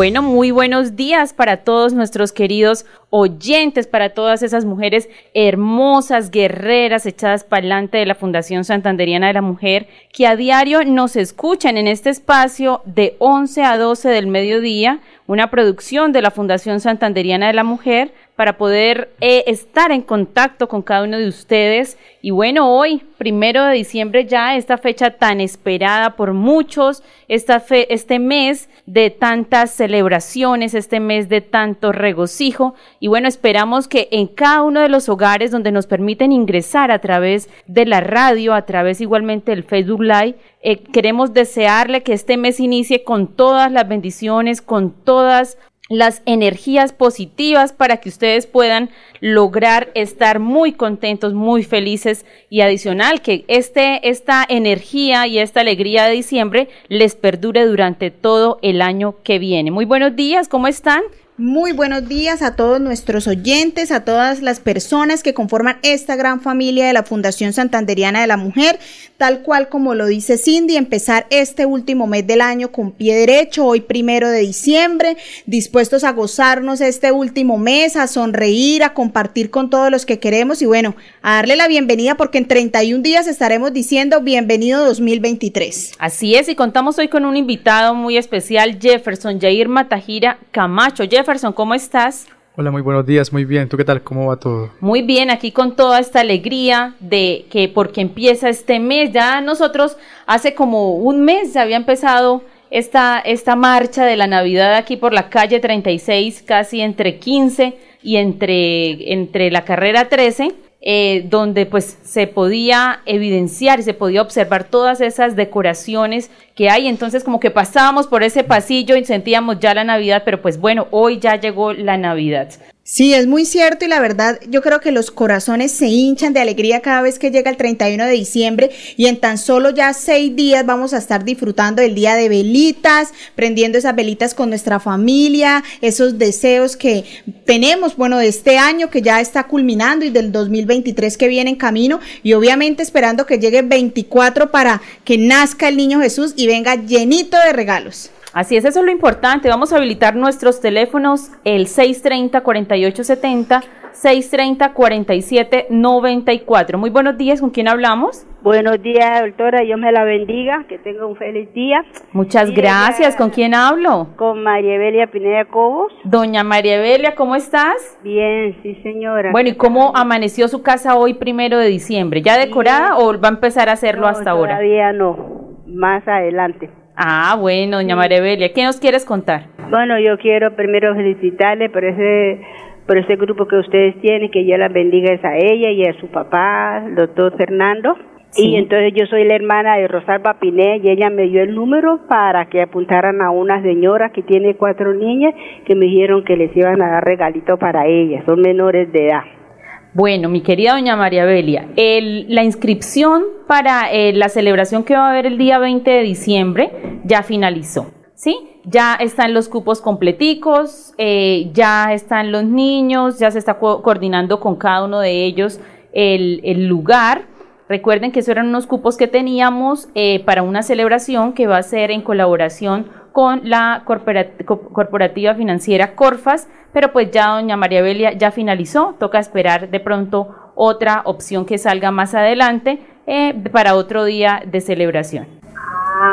Bueno, muy buenos días para todos nuestros queridos oyentes, para todas esas mujeres hermosas, guerreras, echadas para adelante de la Fundación Santanderiana de la Mujer, que a diario nos escuchan en este espacio de 11 a 12 del mediodía, una producción de la Fundación Santanderiana de la Mujer, para poder eh, estar en contacto con cada uno de ustedes. Y bueno, hoy, primero de diciembre, ya esta fecha tan esperada por muchos, esta fe, este mes de tantas celebraciones, este mes de tanto regocijo. Y bueno, esperamos que en cada uno de los hogares donde nos permiten ingresar a través de la radio, a través igualmente del Facebook Live, eh, queremos desearle que este mes inicie con todas las bendiciones, con todas las energías positivas para que ustedes puedan lograr estar muy contentos, muy felices y adicional que este, esta energía y esta alegría de diciembre les perdure durante todo el año que viene. Muy buenos días, ¿cómo están? Muy buenos días a todos nuestros oyentes, a todas las personas que conforman esta gran familia de la Fundación Santanderiana de la Mujer, tal cual como lo dice Cindy, empezar este último mes del año con pie derecho, hoy primero de diciembre, dispuestos a gozarnos este último mes, a sonreír, a compartir con todos los que queremos y bueno, a darle la bienvenida porque en 31 días estaremos diciendo bienvenido 2023. Así es, y contamos hoy con un invitado muy especial, Jefferson Jair Matajira Camacho. ¿Cómo estás? Hola, muy buenos días, muy bien. ¿Tú qué tal? ¿Cómo va todo? Muy bien, aquí con toda esta alegría de que porque empieza este mes, ya nosotros hace como un mes ya había empezado esta, esta marcha de la Navidad aquí por la calle 36, casi entre 15 y entre, entre la carrera 13 eh, donde pues se podía evidenciar y se podía observar todas esas decoraciones que hay. Entonces como que pasábamos por ese pasillo y sentíamos ya la Navidad, pero pues bueno, hoy ya llegó la Navidad. Sí, es muy cierto y la verdad yo creo que los corazones se hinchan de alegría cada vez que llega el 31 de diciembre y en tan solo ya seis días vamos a estar disfrutando del día de velitas, prendiendo esas velitas con nuestra familia, esos deseos que tenemos, bueno, de este año que ya está culminando y del 2023 que viene en camino y obviamente esperando que llegue 24 para que nazca el niño Jesús y venga llenito de regalos. Así es, eso es lo importante. Vamos a habilitar nuestros teléfonos, el 630-4870, 630-4794. Muy buenos días, ¿con quién hablamos? Buenos días, doctora, Dios me la bendiga, que tenga un feliz día. Muchas gracias, ¿con quién hablo? Con María Evelia Pineda Cobos. Doña María Evelia, ¿cómo estás? Bien, sí señora. Bueno, ¿y cómo amaneció su casa hoy primero de diciembre? ¿Ya decorada o va a empezar a hacerlo hasta ahora? Todavía no, más adelante. Ah, bueno, doña Marebelia, ¿qué nos quieres contar? Bueno, yo quiero primero felicitarle por ese por ese grupo que ustedes tienen, que Dios la bendiga a ella y a su papá, el doctor Fernando. Y entonces yo soy la hermana de Rosalba Piné y ella me dio el número para que apuntaran a una señora que tiene cuatro niñas que me dijeron que les iban a dar regalito para ellas, son menores de edad. Bueno, mi querida doña María Belia, la inscripción para eh, la celebración que va a haber el día 20 de diciembre ya finalizó, ¿sí? Ya están los cupos completicos, eh, ya están los niños, ya se está coordinando con cada uno de ellos el, el lugar. Recuerden que esos eran unos cupos que teníamos eh, para una celebración que va a ser en colaboración con la corporativa financiera Corfas, pero pues ya doña María Belia ya finalizó, toca esperar de pronto otra opción que salga más adelante eh, para otro día de celebración.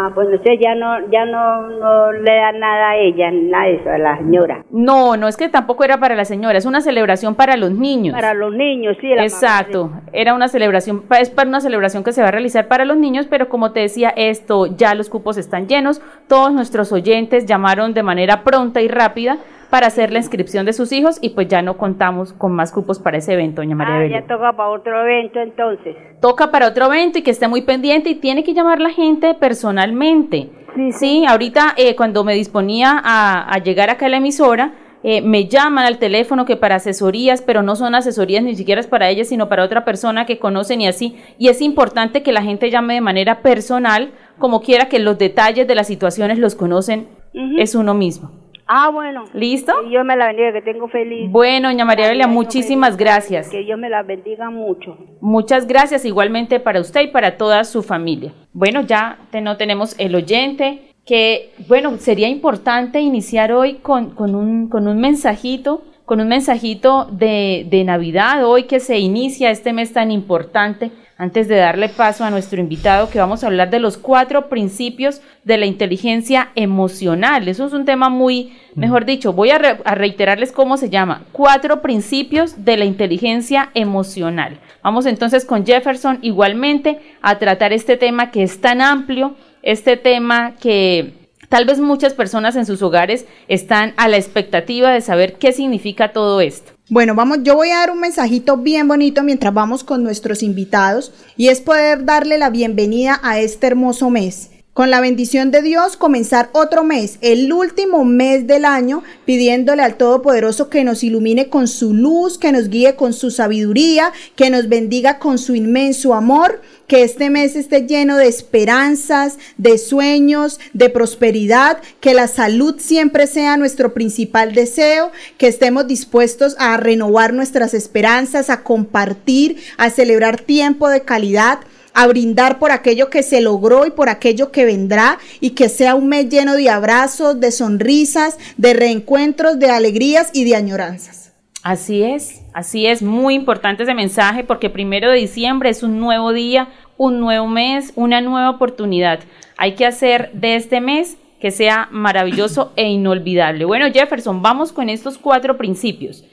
Ah, bueno, usted ya no, ya no, no le da nada a ella, nada de eso, a la señora. No, no es que tampoco era para la señora, es una celebración para los niños. Para los niños, sí. Exacto, era una celebración, es para una celebración que se va a realizar para los niños, pero como te decía, esto ya los cupos están llenos, todos nuestros oyentes llamaron de manera pronta y rápida para hacer la inscripción de sus hijos y pues ya no contamos con más cupos para ese evento, doña María Ah, Belia. ya toca para otro evento entonces. Toca para otro evento y que esté muy pendiente y tiene que llamar la gente personalmente. Sí, ahorita eh, cuando me disponía a, a llegar acá a la emisora, eh, me llaman al teléfono que para asesorías, pero no son asesorías ni siquiera es para ellas, sino para otra persona que conocen y así. Y es importante que la gente llame de manera personal, como quiera que los detalles de las situaciones los conocen, Ujú. es uno mismo. Ah, bueno. ¿Listo? Que Dios me la bendiga, que tengo feliz. Bueno, doña María Belia, año muchísimas feliz. gracias. Que Dios me la bendiga mucho. Muchas gracias igualmente para usted y para toda su familia. Bueno, ya te- no tenemos el oyente, que bueno, sería importante iniciar hoy con, con un, con un mensajito, con un mensajito de, de Navidad, hoy que se inicia este mes tan importante, antes de darle paso a nuestro invitado, que vamos a hablar de los cuatro principios de la inteligencia emocional. Eso es un tema muy, mejor dicho, voy a, re- a reiterarles cómo se llama, cuatro principios de la inteligencia emocional. Vamos entonces con Jefferson igualmente a tratar este tema que es tan amplio, este tema que tal vez muchas personas en sus hogares están a la expectativa de saber qué significa todo esto. Bueno, vamos, yo voy a dar un mensajito bien bonito mientras vamos con nuestros invitados y es poder darle la bienvenida a este hermoso mes. Con la bendición de Dios, comenzar otro mes, el último mes del año, pidiéndole al Todopoderoso que nos ilumine con su luz, que nos guíe con su sabiduría, que nos bendiga con su inmenso amor, que este mes esté lleno de esperanzas, de sueños, de prosperidad, que la salud siempre sea nuestro principal deseo, que estemos dispuestos a renovar nuestras esperanzas, a compartir, a celebrar tiempo de calidad a brindar por aquello que se logró y por aquello que vendrá y que sea un mes lleno de abrazos, de sonrisas, de reencuentros, de alegrías y de añoranzas. Así es, así es, muy importante ese mensaje porque primero de diciembre es un nuevo día, un nuevo mes, una nueva oportunidad. Hay que hacer de este mes que sea maravilloso e inolvidable. Bueno, Jefferson, vamos con estos cuatro principios.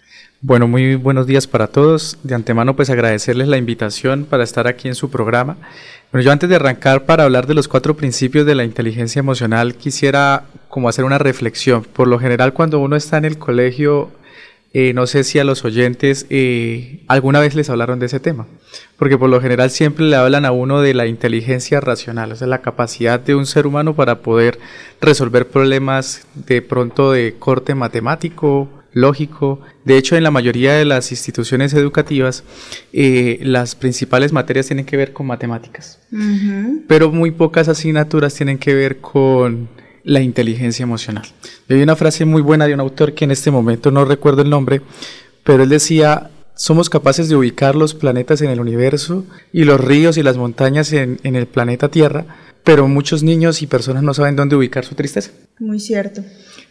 Bueno, muy buenos días para todos. De antemano, pues agradecerles la invitación para estar aquí en su programa. Bueno, yo antes de arrancar para hablar de los cuatro principios de la inteligencia emocional, quisiera como hacer una reflexión. Por lo general, cuando uno está en el colegio, eh, no sé si a los oyentes eh, alguna vez les hablaron de ese tema, porque por lo general siempre le hablan a uno de la inteligencia racional, o sea, la capacidad de un ser humano para poder resolver problemas de pronto de corte matemático, lógico. De hecho, en la mayoría de las instituciones educativas, eh, las principales materias tienen que ver con matemáticas, pero muy pocas asignaturas tienen que ver con la inteligencia emocional. Hay una frase muy buena de un autor que en este momento no recuerdo el nombre, pero él decía, somos capaces de ubicar los planetas en el universo y los ríos y las montañas en, en el planeta Tierra, pero muchos niños y personas no saben dónde ubicar su tristeza. Muy cierto.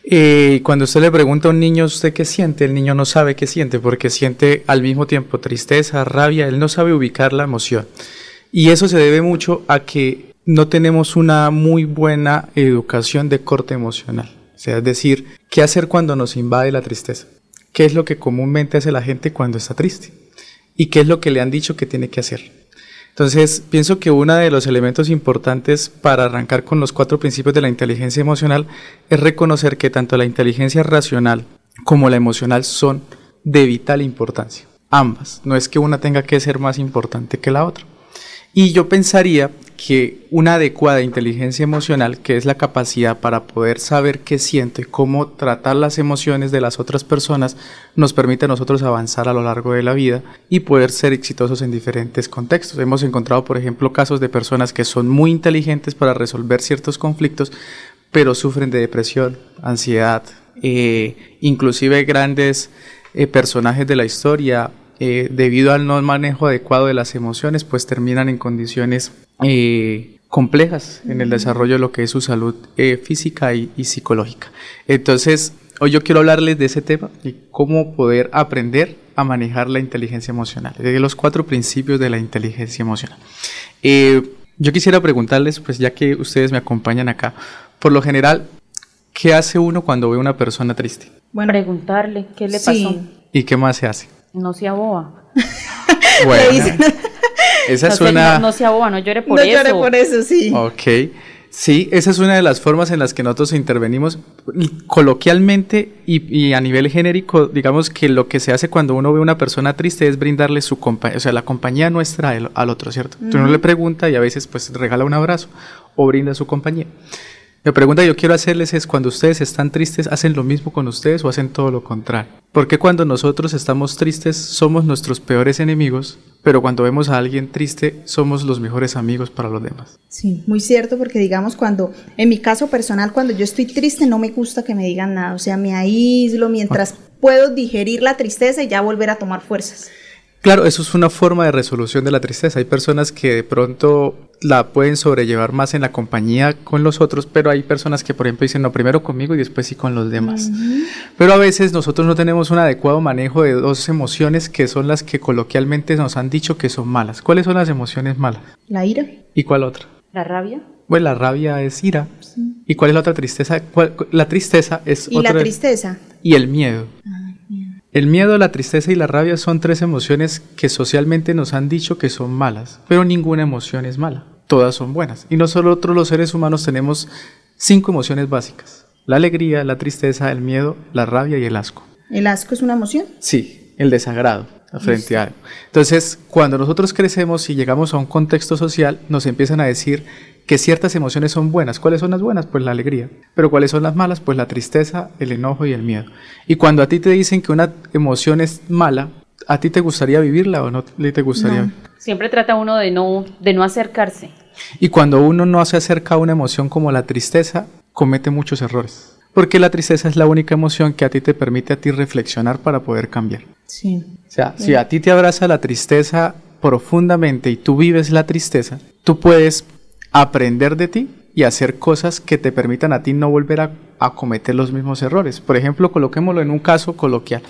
Eh, cuando usted le pregunta a un niño usted qué siente, el niño no sabe qué siente porque siente al mismo tiempo tristeza, rabia, él no sabe ubicar la emoción. Y eso se debe mucho a que no tenemos una muy buena educación de corte emocional. O sea, es decir, ¿qué hacer cuando nos invade la tristeza? ¿Qué es lo que comúnmente hace la gente cuando está triste? ¿Y qué es lo que le han dicho que tiene que hacer? Entonces, pienso que uno de los elementos importantes para arrancar con los cuatro principios de la inteligencia emocional es reconocer que tanto la inteligencia racional como la emocional son de vital importancia. Ambas. No es que una tenga que ser más importante que la otra. Y yo pensaría que una adecuada inteligencia emocional, que es la capacidad para poder saber qué siento y cómo tratar las emociones de las otras personas, nos permite a nosotros avanzar a lo largo de la vida y poder ser exitosos en diferentes contextos. Hemos encontrado, por ejemplo, casos de personas que son muy inteligentes para resolver ciertos conflictos, pero sufren de depresión, ansiedad, eh, inclusive grandes eh, personajes de la historia eh, debido al no manejo adecuado de las emociones, pues terminan en condiciones eh, complejas en el desarrollo de lo que es su salud eh, física y, y, psicológica. Entonces, hoy yo quiero hablarles de ese tema y cómo poder aprender a manejar la inteligencia emocional, de los cuatro principios de la inteligencia emocional. Eh, yo quisiera preguntarles, pues ya que ustedes me acompañan acá, por lo general, ¿qué hace uno cuando ve a una persona triste? Bueno, preguntarle qué le pasó. Sí. ¿Y qué más se hace? No sea boba. Bueno, esa no es una... No, no sea boba, no llore por no eso. No llore por eso, sí. Ok. Sí, esa es una de las formas en las que nosotros intervenimos coloquialmente y, a nivel genérico, digamos que lo que se hace cuando uno ve a una persona triste es brindarle su compañía, o sea, la compañía nuestra al, otro, ¿cierto? Tú no le pregunta y a veces pues regala un abrazo o brinda su compañía. La pregunta que yo quiero hacerles es, cuando ustedes están tristes, ¿hacen lo mismo con ustedes o hacen todo lo contrario? Porque cuando nosotros estamos tristes somos nuestros peores enemigos, pero cuando vemos a alguien triste somos los mejores amigos para los demás? Sí, muy cierto, porque digamos cuando, en mi caso personal, cuando yo estoy triste no me gusta que me digan nada, o sea, me aíslo mientras puedo digerir la tristeza y ya volver a tomar fuerzas. Claro, eso es una forma de resolución de la tristeza. Hay personas que de pronto la pueden sobrellevar más en la compañía con los otros, pero hay personas que, por ejemplo, dicen, no, primero conmigo y después sí con los demás. Pero a veces nosotros no tenemos un adecuado manejo de dos emociones que son las que coloquialmente nos han dicho que son malas. ¿Cuáles son las emociones malas? La ira. ¿Y cuál otra? La rabia. Bueno, la rabia es ira. ¿Y cuál es la otra tristeza? La tristeza es... ¿Y la tristeza? Y el miedo. Ah. El miedo, la tristeza y la rabia son tres emociones que socialmente nos han dicho que son malas, pero ninguna emoción es mala, todas son buenas. Y nosotros los seres humanos tenemos cinco emociones básicas, la alegría, la tristeza, el miedo, la rabia y el asco. ¿El asco es una emoción? Sí, el desagrado frente a algo. Entonces, cuando nosotros crecemos y llegamos a un contexto social, nos empiezan a decir que ciertas emociones son buenas. ¿Cuáles son las buenas? Pues la alegría. Pero ¿cuáles son las malas? Pues la tristeza, el enojo y el miedo. Y cuando a ti te dicen que una emoción es mala, ¿a ti te gustaría vivirla o no te gustaría? Siempre trata uno de no, de no acercarse. Y cuando uno no se acerca a una emoción como la tristeza, comete muchos errores. Porque la tristeza es la única emoción que a ti te permite a ti reflexionar para poder cambiar. Sí. O sea, si a ti te abraza la tristeza profundamente y tú vives la tristeza, tú puedes aprender de ti y hacer cosas que te permitan a ti no volver a, cometer los mismos errores. Por ejemplo, coloquémoslo en un caso coloquial.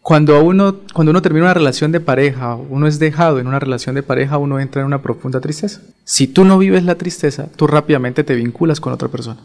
Cuando uno, cuando uno termina una relación de pareja, uno es dejado en una relación de pareja, uno entra en una profunda tristeza. Si tú no vives la tristeza, tú rápidamente te vinculas con otra persona.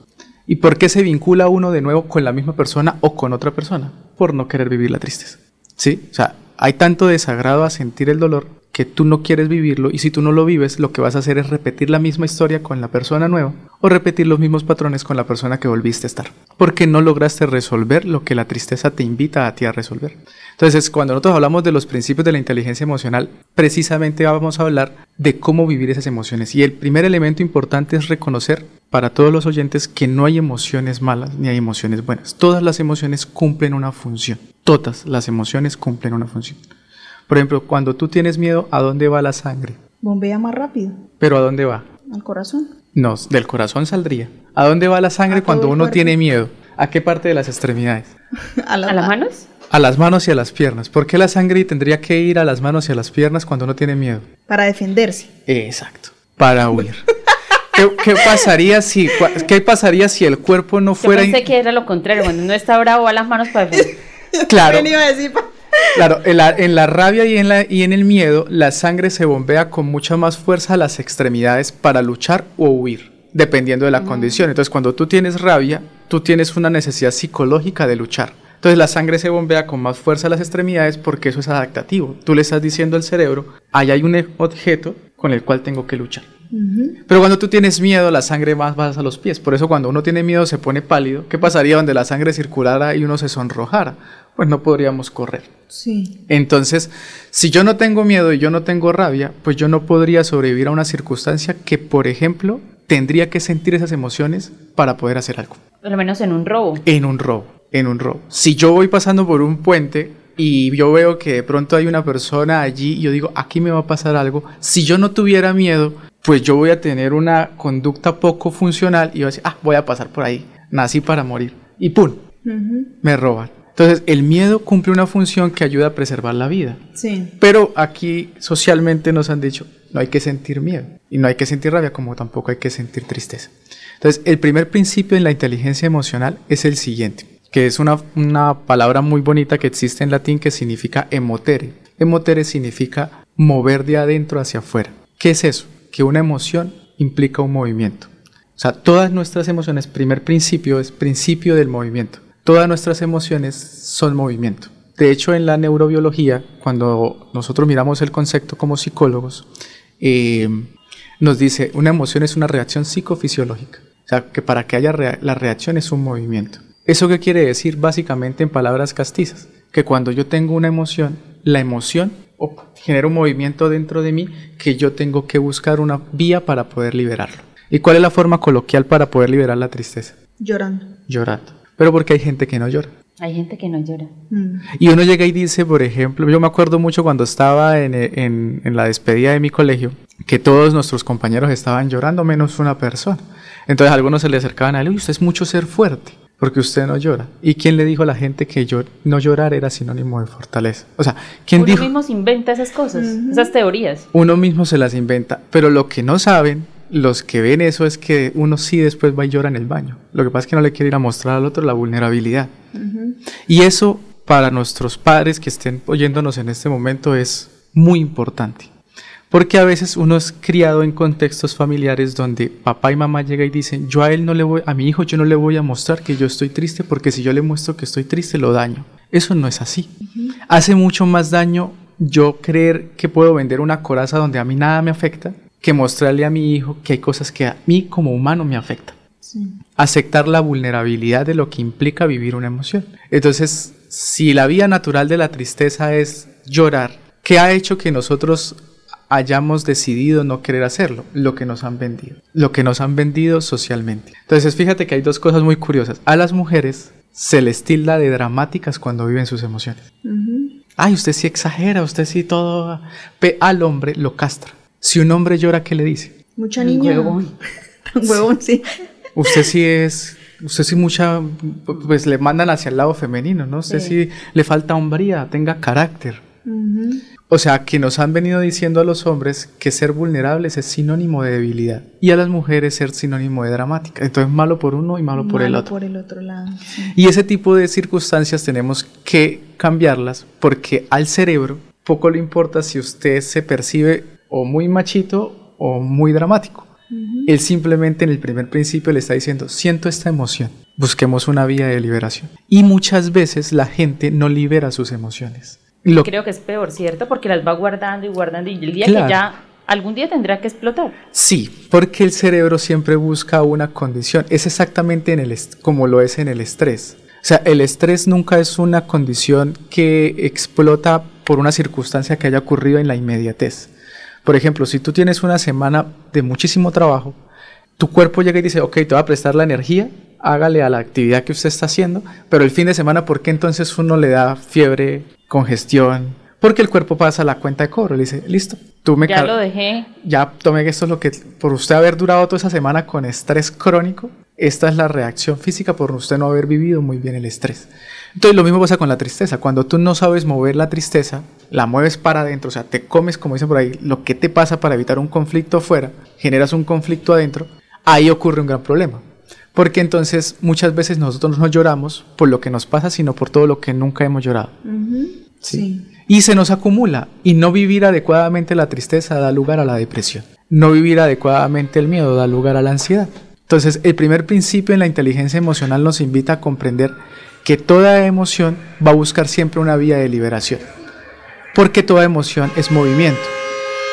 ¿Y por qué se vincula uno de nuevo con la misma persona o con otra persona? Por no querer vivir la tristeza. ¿Sí? O sea, hay tanto desagrado a sentir el dolor que tú no quieres vivirlo y si tú no lo vives, lo que vas a hacer es repetir la misma historia con la persona nueva o repetir los mismos patrones con la persona que volviste a estar, porque no lograste resolver lo que la tristeza te invita a ti a resolver. Entonces, cuando nosotros hablamos de los principios de la inteligencia emocional, precisamente vamos a hablar de cómo vivir esas emociones. Y el primer elemento importante es reconocer para todos los oyentes que no hay emociones malas ni hay emociones buenas. Todas las emociones cumplen una función. Todas las emociones cumplen una función. Por ejemplo, cuando tú tienes miedo, ¿a dónde va la sangre? Bombea más rápido. ¿Pero a dónde va? Al corazón. No, del corazón saldría. ¿A dónde va la sangre cuando uno tiene miedo? ¿A qué parte de las extremidades? ¿A, las manos? A las manos y a las piernas. ¿Por qué la sangre tendría que ir a las manos y a las piernas cuando uno tiene miedo? Para defenderse. Exacto. Para huir. ¿Qué, pasaría si, ¿Qué pasaría si el cuerpo no fuera... Yo pensé que era lo contrario, cuando uno está bravo a las manos para defenderse. Claro. Claro, en la, en la rabia y en, la, y en el miedo, la sangre se bombea con mucha más fuerza a las extremidades para luchar o huir, dependiendo de la condición. Entonces, cuando tú tienes rabia, tú tienes una necesidad psicológica de luchar. Entonces la sangre se bombea con más fuerza a las extremidades porque eso es adaptativo. Tú le estás diciendo al cerebro, ahí hay un objeto con el cual tengo que luchar. Pero cuando tú tienes miedo, la sangre más va a los pies. Por eso cuando uno tiene miedo se pone pálido. ¿Qué pasaría donde la sangre circulara y uno se sonrojara? Pues no podríamos correr. Sí. Entonces, si yo no tengo miedo y yo no tengo rabia, pues yo no podría sobrevivir a una circunstancia que, por ejemplo, tendría que sentir esas emociones para poder hacer algo. Por lo menos en un robo. En un robo, en un robo. Si yo voy pasando por un puente y yo veo que de pronto hay una persona allí y yo digo, aquí me va a pasar algo, si yo no tuviera miedo, pues yo voy a tener una conducta poco funcional y voy a decir, ah, voy a pasar por ahí, nací para morir. Y ¡pum! Me roban. Entonces, el miedo cumple una función que ayuda a preservar la vida. Sí. Pero aquí socialmente nos han dicho, no hay que sentir miedo y no hay que sentir rabia, como tampoco hay que sentir tristeza. Entonces, el primer principio en la inteligencia emocional es el siguiente, que es una, una palabra muy bonita que existe en latín que significa emotere. Emotere significa mover de adentro hacia afuera. ¿Qué es eso? que una emoción implica un movimiento. O sea, todas nuestras emociones, primer principio es principio del movimiento. Todas nuestras emociones son movimiento. De hecho, en la neurobiología, cuando nosotros miramos el concepto como psicólogos, eh, nos dice, una emoción es una reacción psicofisiológica. O sea, que para que haya rea- la reacción es un movimiento. ¿Eso qué quiere decir básicamente en palabras castizas? Que cuando yo tengo una emoción, la emoción genera un movimiento dentro de mí que yo tengo que buscar una vía para poder liberarlo. ¿Y cuál es la forma coloquial para poder liberar la tristeza? Llorando. Llorando. Pero porque hay gente que no llora. Hay gente que no llora. Mm. Y uno llega y dice, por ejemplo, yo me acuerdo mucho cuando estaba en, en- en la despedida de mi colegio, que todos nuestros compañeros estaban llorando menos una persona. Entonces algunos se le acercaban a él, uy, usted es mucho ser fuerte, porque usted no llora. ¿Y quién le dijo a la gente que yo, no llorar era sinónimo de fortaleza? O sea, ¿quién Uno dijo? mismo se inventa esas cosas, esas teorías. Uno mismo se las inventa, pero lo que no saben, los que ven eso es que uno sí después va y llora en el baño. Lo que pasa es que no le quiere ir a mostrar al otro la vulnerabilidad. Y eso para nuestros padres que estén oyéndonos en este momento es muy importante. Porque a veces uno es criado en contextos familiares donde papá y mamá llegan y dicen, yo a él no le voy, a mi hijo yo no le voy a mostrar que yo estoy triste porque si yo le muestro que estoy triste lo daño. Eso no es así. Hace mucho más daño yo creer que puedo vender una coraza donde a mí nada me afecta que mostrarle a mi hijo que hay cosas que a mí como humano me afectan aceptar la vulnerabilidad de lo que implica vivir una emoción. Entonces, si la vía natural de la tristeza es llorar, ¿qué ha hecho que nosotros hayamos decidido no querer hacerlo? Lo que nos han vendido, lo que nos han vendido socialmente. Entonces, fíjate que hay dos cosas muy curiosas. A las mujeres se les tilda de dramáticas cuando viven sus emociones. Ay, usted sí exagera, usted sí todo... Pe- al hombre lo castra. Si un hombre llora, ¿qué le dice? Mucha niña. Huevón. Huevón, sí. Usted sí es, usted sí mucha, pues le mandan hacia el lado femenino, ¿no? Usted sí, le falta hombría, tenga carácter. O sea, que nos han venido diciendo a los hombres que ser vulnerables es sinónimo de debilidad y a las mujeres ser sinónimo de dramática. Entonces, malo por uno y malo, por el Malo otro. por el otro lado. sí. Y ese tipo de circunstancias tenemos que cambiarlas porque al cerebro poco le importa si usted se percibe o muy machito o muy dramático. Él simplemente en el primer principio le está diciendo, siento esta emoción, busquemos una vía de liberación. Y muchas veces la gente no libera sus emociones. Lo- Creo que es peor, ¿cierto? Porque las va guardando y guardando y el día Claro. que ya algún día tendrá que explotar. Sí, porque el cerebro siempre busca una condición. Es exactamente en el como lo es en el estrés. O sea, el estrés nunca es una condición que explota por una circunstancia que haya ocurrido en la inmediatez. Por ejemplo, si tú tienes una semana de muchísimo trabajo, tu cuerpo llega y dice, ok, te va a prestar la energía, hágale a la actividad que usted está haciendo, pero el fin de semana, ¿por qué entonces uno le da fiebre, congestión? Porque el cuerpo pasa la cuenta de cobro, le dice, listo, tú me Ya lo dejé. ya tomé que esto es lo que, por usted haber durado toda esa semana con estrés crónico, esta es la reacción física por usted no haber vivido muy bien el estrés. Entonces lo mismo pasa con la tristeza. Cuando tú no sabes mover la tristeza, la mueves para adentro, o sea, te comes, como dicen por ahí, lo que te pasa para evitar un conflicto afuera, generas un conflicto adentro, ahí ocurre un gran problema. Porque entonces muchas veces nosotros no lloramos por lo que nos pasa, sino por todo lo que nunca hemos llorado. Sí. Y se nos acumula. Y no vivir adecuadamente la tristeza da lugar a la depresión. No vivir adecuadamente el miedo da lugar a la ansiedad. Entonces, el primer principio en la inteligencia emocional nos invita a comprender que toda emoción va a buscar siempre una vía de liberación. Porque toda emoción es movimiento.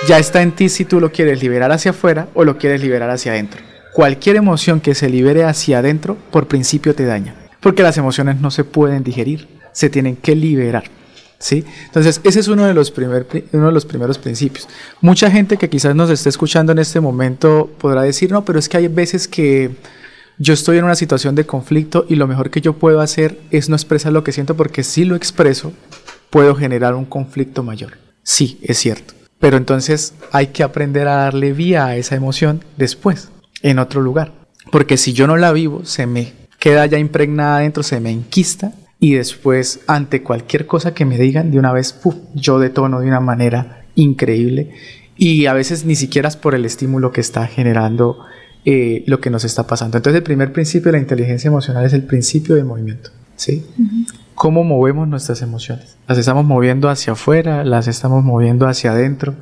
Ya está en ti si tú lo quieres liberar hacia afuera o lo quieres liberar hacia adentro. Cualquier emoción que se libere hacia adentro, por principio te daña. Porque las emociones no se pueden digerir, se tienen que liberar. ¿Sí? Entonces, ese es uno de, los primer, uno de los primeros principios. Mucha gente que quizás nos esté escuchando en este momento podrá decir, no, pero es que hay veces que yo estoy en una situación de conflicto y lo mejor que yo puedo hacer es no expresar lo que siento porque si lo expreso puedo generar un conflicto mayor. Sí, es cierto. Pero entonces hay que aprender a darle vía a esa emoción después, en otro lugar. Porque si yo no la vivo, se me queda ya impregnada adentro, se me enquista y después ante cualquier cosa que me digan de una vez, ¡puf! yo detono de una manera increíble y a veces ni siquiera es por el estímulo que está generando eh, lo que nos está pasando. Entonces el primer principio de la inteligencia emocional es el principio de movimiento. ¿sí? ¿Cómo movemos nuestras emociones? ¿Las estamos moviendo hacia afuera? ¿Las estamos moviendo hacia adentro?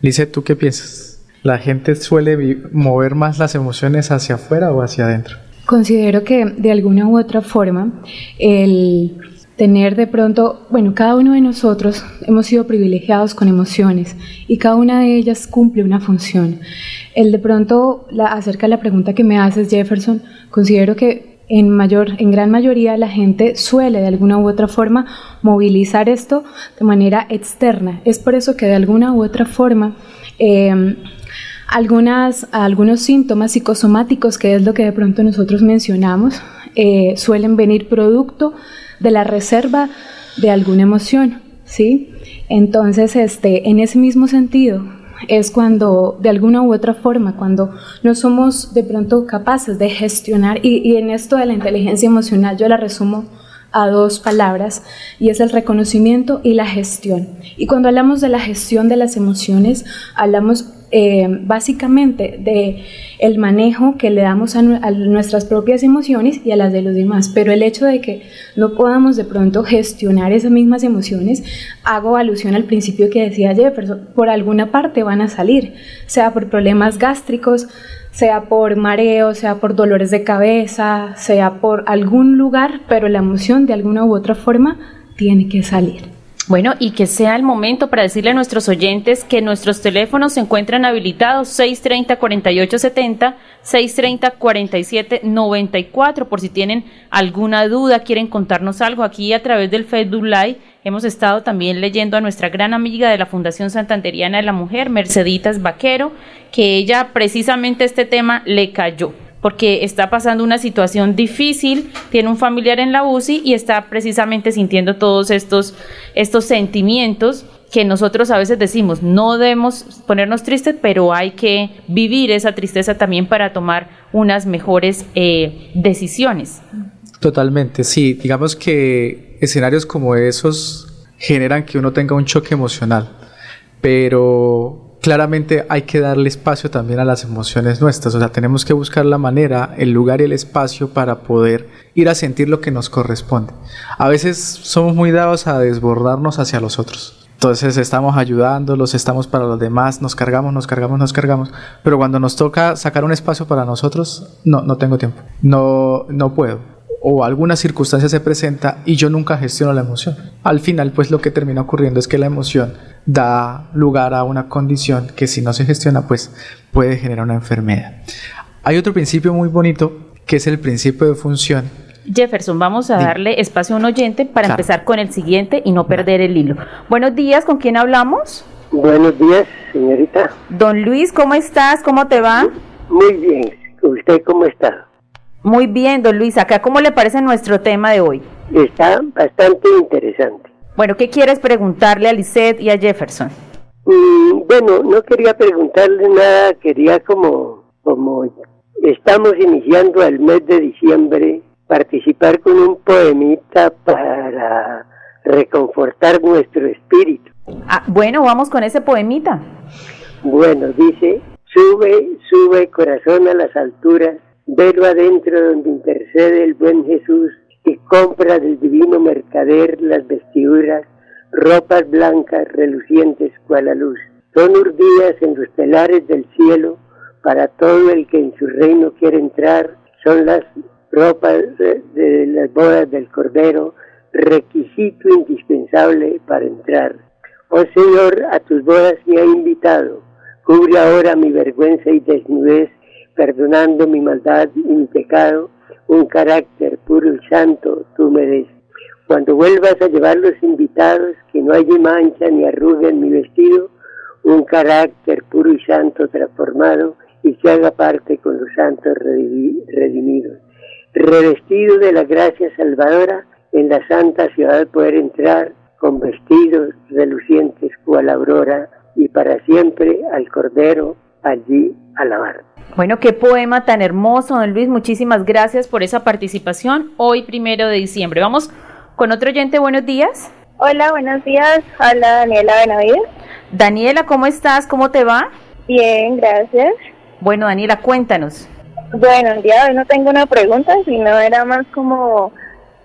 Lice, ¿tú qué piensas? ¿La gente suele mover más las emociones hacia afuera o hacia adentro? Considero que de alguna u otra forma el tener de pronto, bueno, cada uno de nosotros hemos sido privilegiados con emociones y cada una de ellas cumple una función. El de pronto, la, acerca de la pregunta que me haces, Jefferson, considero que en, mayor, en gran mayoría la gente suele de alguna u otra forma movilizar esto de manera externa. Es por eso que de alguna u otra forma em, algunas, algunos síntomas psicosomáticos, que es lo que de pronto nosotros mencionamos, eh, suelen venir producto de la reserva de alguna emoción, ¿sí? Entonces, este, en ese mismo sentido, es cuando, de alguna u otra forma, cuando no somos de pronto capaces de gestionar, y, y en esto de la inteligencia emocional yo la resumo a dos palabras y es el reconocimiento y la gestión. Y cuando hablamos de la gestión de las emociones, hablamos eh, básicamente de el manejo que le damos a, nuestras propias emociones y a las de los demás. Pero el hecho de que no podamos de pronto gestionar esas mismas emociones, hago alusión al principio que decía Jefferson, por alguna parte van a salir, sea por problemas gástricos, sea por mareo, sea por dolores de cabeza, sea por algún lugar, pero la emoción de alguna u otra forma tiene que salir. Bueno, y que sea el momento para decirle a nuestros oyentes que nuestros teléfonos se encuentran habilitados 630-4870, 630-4794, por si tienen alguna duda, quieren contarnos algo. Aquí a través del Facebook Live hemos estado también leyendo a nuestra gran amiga de la Fundación Santanderiana de la Mujer, Merceditas Vaquero, que ella precisamente este tema le cayó porque está pasando una situación difícil, tiene un familiar en la UCI y está precisamente sintiendo todos estos, estos sentimientos que nosotros a veces decimos, no debemos ponernos tristes, pero hay que vivir esa tristeza también para tomar unas mejores eh, decisiones. Totalmente, sí, digamos que escenarios como esos generan que uno tenga un choque emocional, pero claramente hay que darle espacio también a las emociones nuestras, o sea, tenemos que buscar la manera, el lugar y el espacio para poder ir a sentir lo que nos corresponde. A veces somos muy dados a desbordarnos hacia los otros. Entonces estamos ayudándolos, estamos para los demás, nos cargamos, nos cargamos, nos cargamos, pero cuando nos toca sacar un espacio para nosotros, no, no tengo tiempo, no, no puedo o alguna circunstancia se presenta y yo nunca gestiono la emoción. Al final, pues lo que termina ocurriendo es que la emoción da lugar a una condición que si no se gestiona, pues puede generar una enfermedad. Hay otro principio muy bonito que es el principio de función. Jefferson, vamos a darle espacio a un oyente para empezar con el siguiente y no perder el hilo. Buenos días, ¿con quién hablamos? Buenos días, señorita. Don Luis, ¿cómo estás? ¿Cómo te va? Muy bien. ¿Usted cómo está? Muy bien, don Luis. Acá, ¿cómo le parece nuestro tema de hoy? Está bastante interesante. Bueno, ¿qué quieres preguntarle a Lisette y a Jefferson? Mm, bueno, no quería preguntarle nada, quería como, como estamos iniciando el mes de diciembre, participar con un poemita para reconfortar nuestro espíritu. Ah, bueno, vamos con ese poemita. Bueno, dice, sube, sube corazón a las alturas, velo adentro donde intercede el buen Jesús y compra del divino mercader las vestiduras, ropas blancas relucientes cual la luz. Son urdidas en los telares del cielo para todo el que en su reino quiere entrar. Son las ropas de, las bodas del Cordero, requisito indispensable para entrar. Oh Señor, a tus bodas me ha invitado. Cubre ahora mi vergüenza y desnudez perdonando mi maldad y mi pecado, un carácter puro y santo tú me des. Cuando vuelvas a llevar los invitados, que no haya mancha ni arruga en mi vestido, un carácter puro y santo transformado y que haga parte con los santos redimidos. Revestido de la gracia salvadora, en la santa ciudad poder entrar con vestidos relucientes cual aurora y para siempre al Cordero allí alabar. Bueno, qué poema tan hermoso, don Luis. Muchísimas gracias por esa participación hoy, primero de diciembre. Vamos con otro oyente. Buenos días. Hola, buenos días. Hola, Daniela Benavides. Daniela, ¿cómo estás? ¿Cómo te va? Bien, gracias. Bueno, Daniela, cuéntanos. Bueno, el día de hoy no tengo una pregunta, sino era más como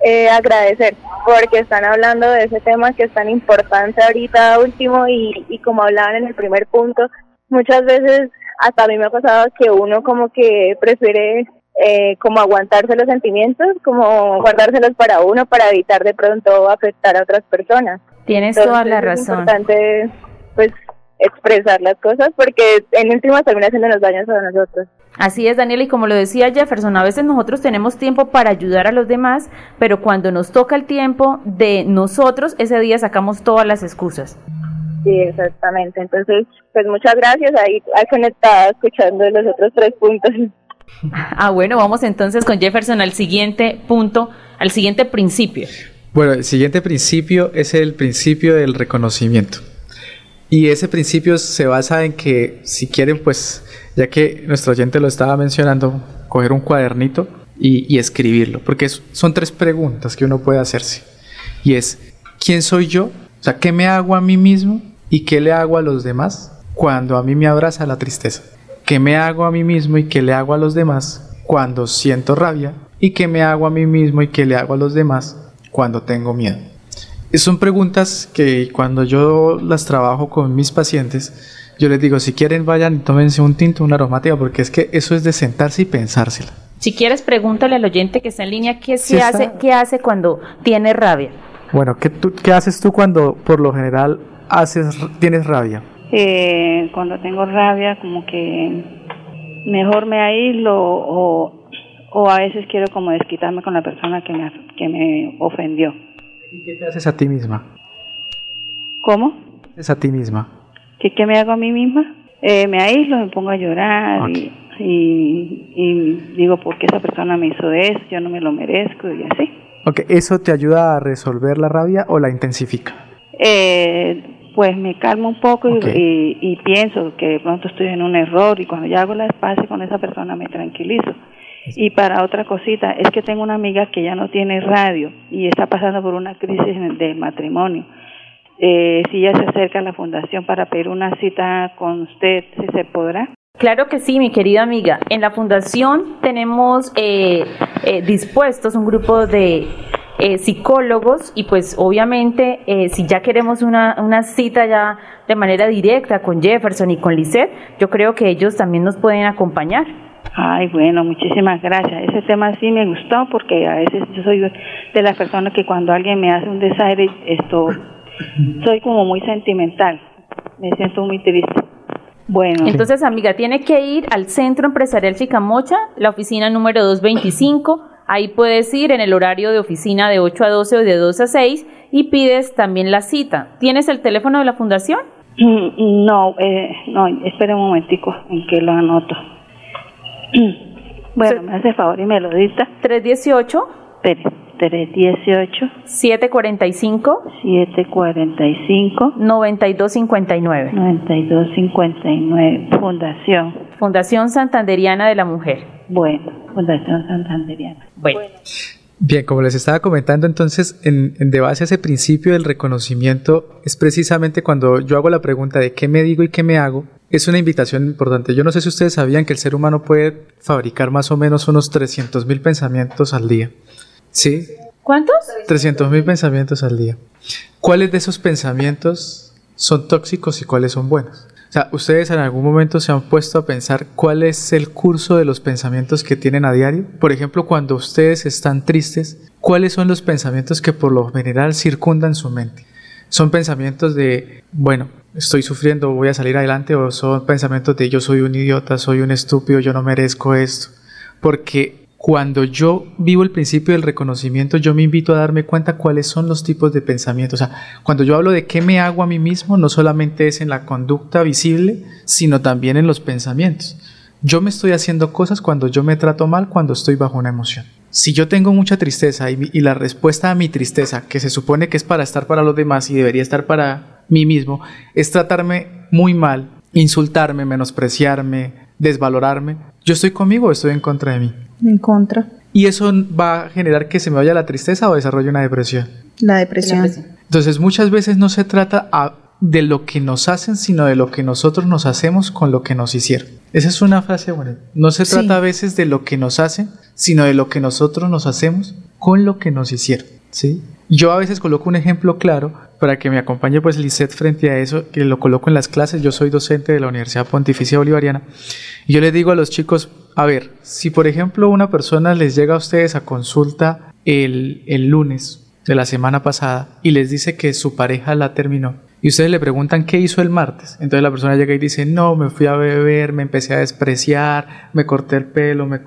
eh, agradecer, porque están hablando de ese tema que es tan importante ahorita último y, y como hablaban en el primer punto, muchas veces hasta a mí me ha pasado que uno como que prefiere eh, como aguantarse los sentimientos, como guardárselos para uno para evitar de pronto afectar a otras personas. Tienes toda la razón. Es importante, pues, expresar las cosas porque en últimas termina haciéndonos daños a nosotros. Así es, Daniel, y como lo decía Jefferson, a veces nosotros tenemos tiempo para ayudar a los demás, pero cuando nos toca el tiempo de nosotros, ese día sacamos todas las excusas. Sí, exactamente. Entonces, pues muchas gracias. Ahí conectada escuchando los otros tres puntos. Ah, bueno, vamos entonces con Jefferson al siguiente punto, al siguiente principio. Bueno, el siguiente principio es el principio del reconocimiento. Y ese principio se basa en que si quieren, pues, ya que nuestro oyente lo estaba mencionando, coger un cuadernito y, escribirlo, porque son tres preguntas que uno puede hacerse. Y es, ¿quién soy yo? O sea, ¿qué me hago a mí mismo y qué le hago a los demás cuando a mí me abraza la tristeza? ¿Qué me hago a mí mismo y qué le hago a los demás cuando siento rabia? ¿Y qué me hago a mí mismo y qué le hago a los demás cuando tengo miedo? Son preguntas que cuando yo las trabajo con mis pacientes, yo les digo, si quieren vayan y tómense un tinto, una aromática, porque es que eso es de sentarse y pensársela. Si quieres, pregúntale al oyente que está en línea qué, se hace, qué hace cuando tiene rabia. Bueno, ¿qué, tú, ¿qué haces tú cuando por lo general haces, tienes rabia? Eh, cuando tengo rabia, como que mejor me aíslo o, o a veces quiero como desquitarme con la persona que me, que me ofendió. ¿Y qué te haces a ti misma? ¿Cómo? ¿Qué haces a ti misma? ¿Qué, ¿Qué, me hago a mí misma? Eh, me aíslo, me pongo a llorar y, y, digo, ¿por qué esa persona me hizo eso? Yo no me lo merezco y así. Ok, ¿eso te ayuda a resolver la rabia o la intensifica? Eh, pues me calmo un poco y, y, pienso que de pronto estoy en un error y cuando ya hago la espacio con esa persona me tranquilizo. Y para otra cosita, es que tengo una amiga que ya no tiene radio y está pasando por una crisis de matrimonio. Eh, si ya se acerca a la fundación para pedir una cita con usted, si se podrá. Claro que sí, mi querida amiga. En la fundación tenemos eh, eh, dispuestos un grupo de eh, psicólogos y pues obviamente eh, si ya queremos una, una cita ya de manera directa con Jefferson y con Lisette, yo creo que ellos también nos pueden acompañar. Ay, bueno, muchísimas gracias. Ese tema sí me gustó porque a veces yo soy de las personas que cuando alguien me hace un desaire, esto, soy como muy sentimental, me siento muy triste. Bueno. Entonces, amiga, tiene que ir al Centro Empresarial Chicamocha, la oficina número 225. Ahí puedes ir en el horario de oficina de 8 a 12 o de 2 a 6 y pides también la cita. ¿Tienes el teléfono de la fundación? No, eh, no, espera un momentico en que lo anoto. Bueno, me hace favor y me lo dicta. 318. Pérez. 318 745 745 9259 9259 Fundación Fundación Santanderiana de la Mujer. Bueno, Fundación Santanderiana. Bueno. Bien, como les estaba comentando, entonces, en, en, de base a ese principio del reconocimiento, es precisamente cuando yo hago la pregunta de qué me digo y qué me hago, es una invitación importante. Yo no sé si ustedes sabían que el ser humano puede fabricar más o menos unos 300.000 pensamientos al día. ¿Sí? ¿Cuántos? 300.000 pensamientos al día. ¿Cuáles de esos pensamientos son tóxicos y cuáles son buenos? O sea, ustedes en algún momento se han puesto a pensar cuál es el curso de los pensamientos que tienen a diario. Por ejemplo, cuando ustedes están tristes, ¿cuáles son los pensamientos que por lo general circundan su mente? Son pensamientos de, bueno, estoy sufriendo, voy a salir adelante, o son pensamientos de yo soy un idiota, soy un estúpido, yo no merezco esto. Porque cuando yo vivo el principio del reconocimiento, yo me invito a darme cuenta cuáles son los tipos de pensamientos. O sea, cuando yo hablo de qué me hago a mí mismo, no solamente es en la conducta visible, sino también en los pensamientos. Yo me estoy haciendo cosas cuando yo me trato mal, cuando estoy bajo una emoción. Si yo tengo mucha tristeza y, la respuesta a mi tristeza, que se supone que es para estar para los demás y debería estar para mí mismo, es tratarme muy mal, insultarme, menospreciarme, desvalorarme, ¿yo estoy conmigo o estoy en contra de mí? En contra. ¿Y eso va a generar que se me vaya la tristeza o desarrolle una depresión? La depresión. Entonces muchas veces no se trata de lo que nos hacen, sino de lo que nosotros nos hacemos con lo que nos hicieron. Esa es una frase buena. No se trata sí. a veces de lo que nos hacen, sino de lo que nosotros nos hacemos con lo que nos hicieron. ¿sí? Yo a veces coloco un ejemplo claro para que me acompañe pues Lisette frente a eso, que lo coloco en las clases. Yo soy docente de la Universidad Pontificia Bolivariana. Y yo les digo a los chicos, A ver, si por ejemplo una persona les llega a ustedes a consulta el, el lunes de la semana pasada y les dice que su pareja la terminó, y ustedes le preguntan qué hizo el martes. Entonces la persona llega y dice, no, me fui a beber, me empecé a despreciar, me corté el pelo, me,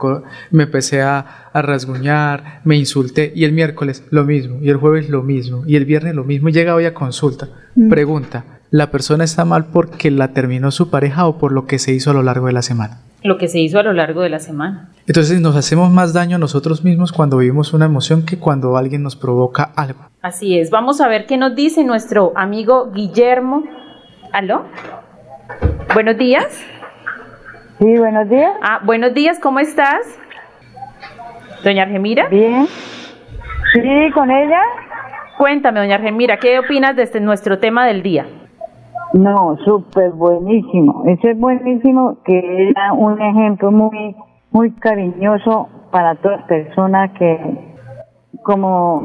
me empecé a, a, rasguñar, me insulté. Y el miércoles lo mismo, y el jueves lo mismo, y el viernes lo mismo. Y llega hoy a consulta. Mm. Pregunta, ¿la persona está mal porque la terminó su pareja o por lo que se hizo a lo largo de la semana? Lo que se hizo a lo largo de la semana. Entonces nos hacemos más daño a nosotros mismos cuando vivimos una emoción que cuando alguien nos provoca algo. Así es, vamos a ver qué nos dice nuestro amigo Guillermo. ¿Aló? Buenos días. Sí, buenos días. Ah, buenos días, ¿cómo estás? Doña Argemira. Bien. Sí, con ella. Cuéntame, doña Argemira, ¿qué opinas de este, nuestro tema del día? No, súper buenísimo. Ese es buenísimo, que era un ejemplo muy, muy cariñoso para todas personas que, como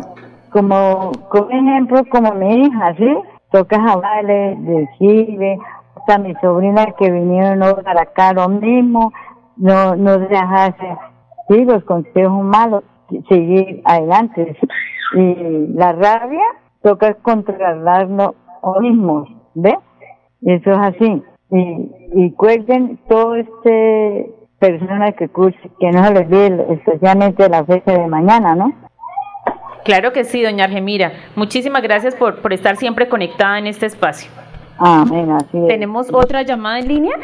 como, como ejemplo, como mi hija, ¿sí? Toca baile, decide, hasta mi sobrina que vinieron para acá lo mismo, no, no dejarse, sí, los consejos malos, seguir adelante. Y la rabia toca controlarnos mismos, ¿ve? Eso es así. Y, y cuelguen todo este personas que que no se les olvide especialmente la fecha de mañana, ¿no? Claro que sí, doña Argemira. Muchísimas gracias por, por estar siempre conectada en este espacio. Amén, así ¿Tenemos otra llamada en línea?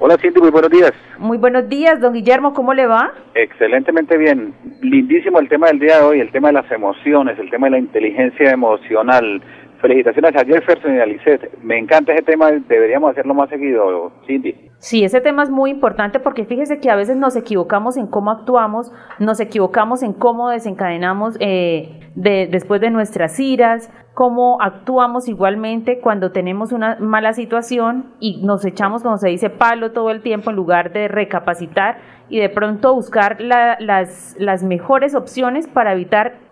Hola, Cindy, muy buenos días. Muy buenos días, don Guillermo, ¿cómo le va? Excelentemente bien. Lindísimo el tema del día de hoy, el tema de las emociones, el tema de la inteligencia emocional. Felicitaciones a Jefferson y a Lisette. Me encanta ese tema, deberíamos hacerlo más seguido, Cindy. Sí, ese tema es muy importante porque fíjese que a veces nos equivocamos en cómo actuamos, nos equivocamos en cómo desencadenamos eh, de, después de nuestras iras, cómo actuamos igualmente cuando tenemos una mala situación y nos echamos, como se dice, palo todo el tiempo en lugar de recapacitar y de pronto buscar las, las mejores opciones para evitar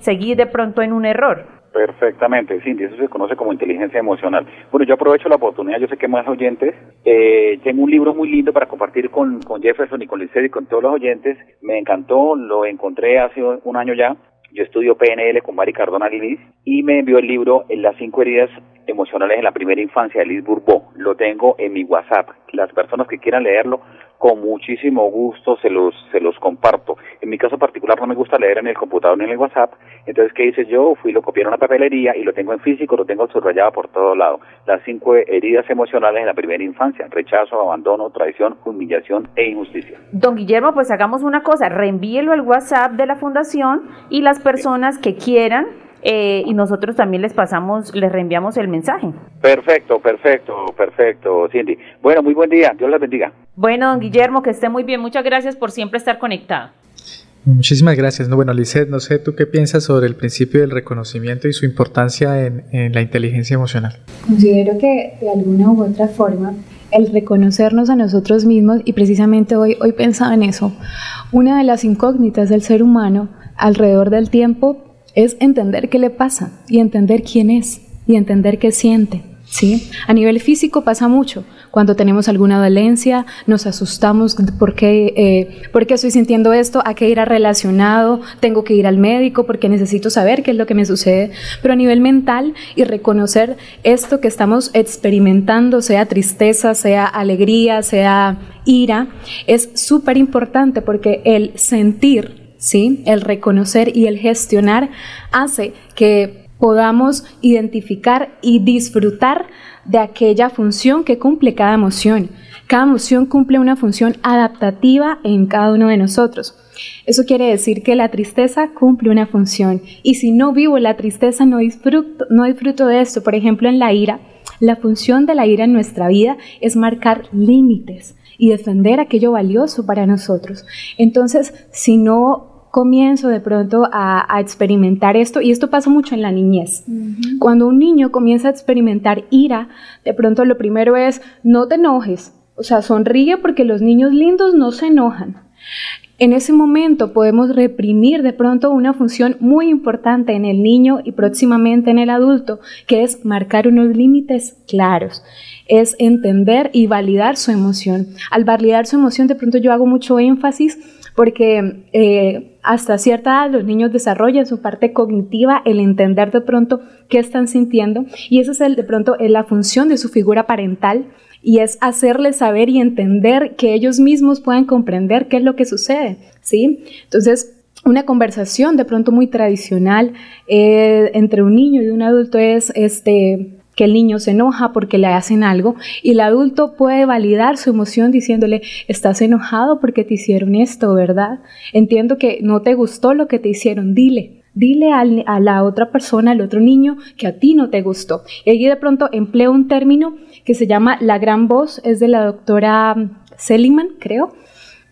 seguir de pronto en un error. Perfectamente, Cindy, eso se conoce como inteligencia emocional. Bueno, yo aprovecho la oportunidad, yo sé que más oyentes, eh, tengo un libro muy lindo para compartir con, con Jefferson y con Licey y con todos los oyentes, me encantó, lo encontré hace un año ya, yo estudio PNL con Mari Cardona Liz y me envió el libro Las cinco heridas emocionales en la primera infancia de Liz Bourbeau. Lo tengo en mi WhatsApp. Las personas que quieran leerlo con muchísimo gusto se los, se los comparto. En mi caso particular no me gusta leer en el computador ni en el WhatsApp, entonces ¿qué hice yo? Fui, lo copié en una papelería y lo tengo en físico, lo tengo subrayado por todo lado. Las cinco heridas emocionales en la primera infancia, rechazo, abandono, traición, humillación e injusticia. Don Guillermo, pues hagamos una cosa, reenvíelo al WhatsApp de la fundación y las personas que quieran eh, y nosotros también les pasamos, les reenviamos el mensaje. Perfecto, perfecto, perfecto, Cindy. Bueno, muy buen día, Dios les bendiga. Bueno, don Guillermo, que esté muy bien, muchas gracias por siempre estar conectado. Muchísimas gracias. No, bueno, Lizeth, no sé, ¿tú qué piensas sobre el principio del reconocimiento y su importancia en, en la inteligencia emocional? Considero que de alguna u otra forma el reconocernos a nosotros mismos, y precisamente hoy, hoy pensaba en eso, una de las incógnitas del ser humano alrededor del tiempo es entender qué le pasa y entender quién es y entender qué siente. ¿sí? A nivel físico pasa mucho. Cuando tenemos alguna dolencia, nos asustamos por qué, eh, estoy sintiendo esto, a qué irá relacionado, tengo que ir al médico porque necesito saber qué es lo que me sucede. Pero a nivel mental y reconocer esto que estamos experimentando, sea tristeza, sea alegría, sea ira, es súper importante porque el sentir ¿sí? El reconocer y el gestionar hace que podamos identificar y disfrutar de aquella función que cumple cada emoción. Cada emoción cumple una función adaptativa en cada uno de nosotros. Eso quiere decir que la tristeza cumple una función y si no vivo la tristeza no disfruto, no disfruto de esto. Por ejemplo, en la ira, la función de la ira en nuestra vida es marcar límites y defender aquello valioso para nosotros. Entonces, si no comienzo de pronto a, experimentar esto, y esto pasa mucho en la niñez. Cuando un niño comienza a experimentar ira, de pronto lo primero es, no te enojes, o sea, sonríe porque los niños lindos no se enojan. en ese momento podemos reprimir de pronto una función muy importante en el niño y próximamente en el adulto, que es marcar unos límites claros es entender y validar su emoción. Al validar su emoción, de pronto yo hago mucho énfasis porque eh, hasta cierta edad los niños desarrollan su parte cognitiva, el entender de pronto qué están sintiendo y esa es el, de pronto es la función de su figura parental y es hacerles saber y entender que ellos mismos puedan comprender qué es lo que sucede, ¿sí? Entonces, una conversación de pronto muy tradicional eh, entre un niño y un adulto es este que el niño se enoja porque le hacen algo y el adulto puede validar su emoción diciéndole, estás enojado porque te hicieron esto, ¿verdad? Entiendo que no te gustó lo que te hicieron, dile. Dile a la otra persona, al otro niño, que a ti no te gustó. Y allí de pronto emplea un término que se llama la gran voz, es de la doctora Seligman, creo.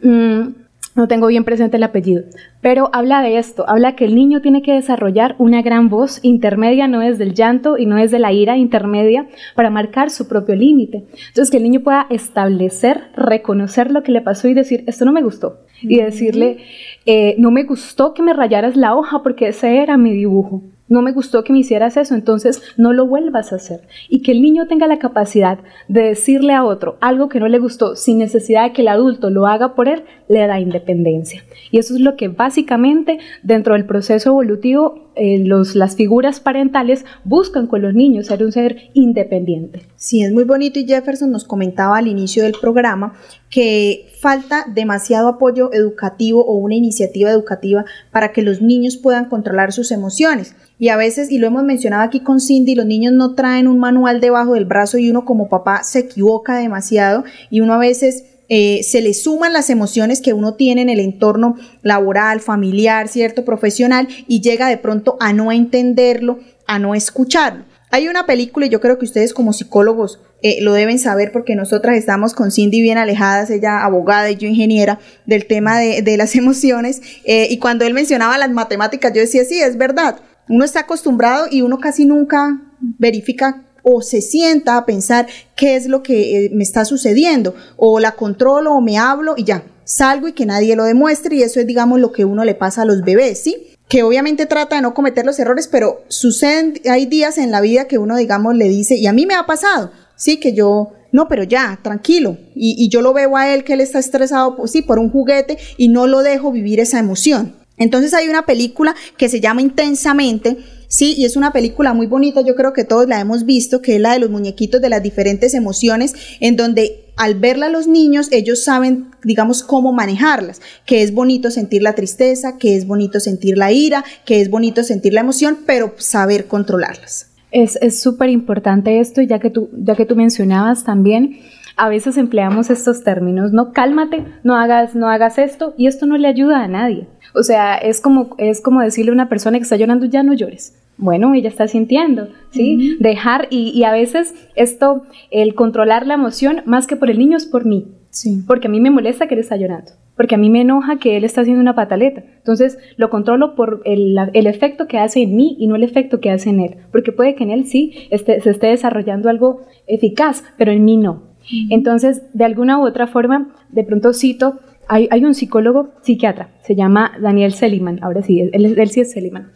Mm, no tengo bien presente el apellido, pero habla de esto, habla que el niño tiene que desarrollar una gran voz intermedia, no es del llanto y no es de la ira intermedia, para marcar su propio límite. Entonces, que el niño pueda establecer, reconocer lo que le pasó y decir, esto no me gustó. Y decirle, eh, no me gustó que me rayaras la hoja porque ese era mi dibujo no me gustó que me hicieras eso, entonces no lo vuelvas a hacer. Y que el niño tenga la capacidad de decirle a otro algo que no le gustó sin necesidad de que el adulto lo haga por él, le da independencia. Y eso es lo que básicamente dentro del proceso evolutivo eh, los, las figuras parentales buscan con los niños, ser un ser independiente. Sí, es muy bonito y Jefferson nos comentaba al inicio del programa que falta demasiado apoyo educativo o una iniciativa educativa para que los niños puedan controlar sus emociones. Y a veces, y lo hemos mencionado aquí con Cindy, los niños no traen un manual debajo del brazo y uno como papá se equivoca demasiado y uno a veces eh, se le suman las emociones que uno tiene en el entorno laboral, familiar, cierto, profesional, y llega de pronto a no entenderlo, a no escucharlo. Hay una película y yo creo que ustedes como psicólogos eh, lo deben saber porque nosotras estamos con Cindy bien alejadas, ella abogada y yo ingeniera, del tema de, las emociones. Eh, y cuando él mencionaba las matemáticas, yo decía, sí, es verdad. Uno está acostumbrado y uno casi nunca verifica o se sienta a pensar qué es lo que eh, me está sucediendo, o la controlo o me hablo y ya, salgo y que nadie lo demuestre y eso es digamos lo que uno le pasa a los bebés, ¿sí? que obviamente trata de no cometer los errores, pero suceden, hay días en la vida que uno, digamos, le dice, y a mí me ha pasado, sí, que yo, no, pero ya, tranquilo, y, yo lo veo a él que él está estresado, pues, sí, por un juguete, y no lo dejo vivir esa emoción. Entonces hay una película que se llama Intensamente, Sí, y es una película muy bonita, yo creo que todos la hemos visto, que es la de los muñequitos de las diferentes emociones, en donde al verla los niños, ellos saben, digamos, cómo manejarlas, que es bonito sentir la tristeza, que es bonito sentir la ira, que es bonito sentir la emoción, pero saber controlarlas. Es súper importante esto, ya que, tú, ya que tú mencionabas también, a veces empleamos estos términos, no, cálmate, no hagas, no hagas esto, y esto no le ayuda a nadie. O sea, es como, es como decirle a una persona que está llorando, ya no llores. Bueno, ella está sintiendo, ¿sí? Dejar, y, a veces esto, el controlar la emoción, más que por el niño, es por mí. Sí. Porque a mí me molesta que él está llorando, porque a mí me enoja que él está haciendo una pataleta. Entonces lo controlo por el, efecto que hace en mí y no el efecto que hace en él. Porque puede que en él sí se esté desarrollando algo eficaz, pero en mí no. Entonces, de alguna u otra forma, de pronto cito hay, un psicólogo psiquiatra, se llama Daniel Seliman, ahora sí, él, sí es Seliman.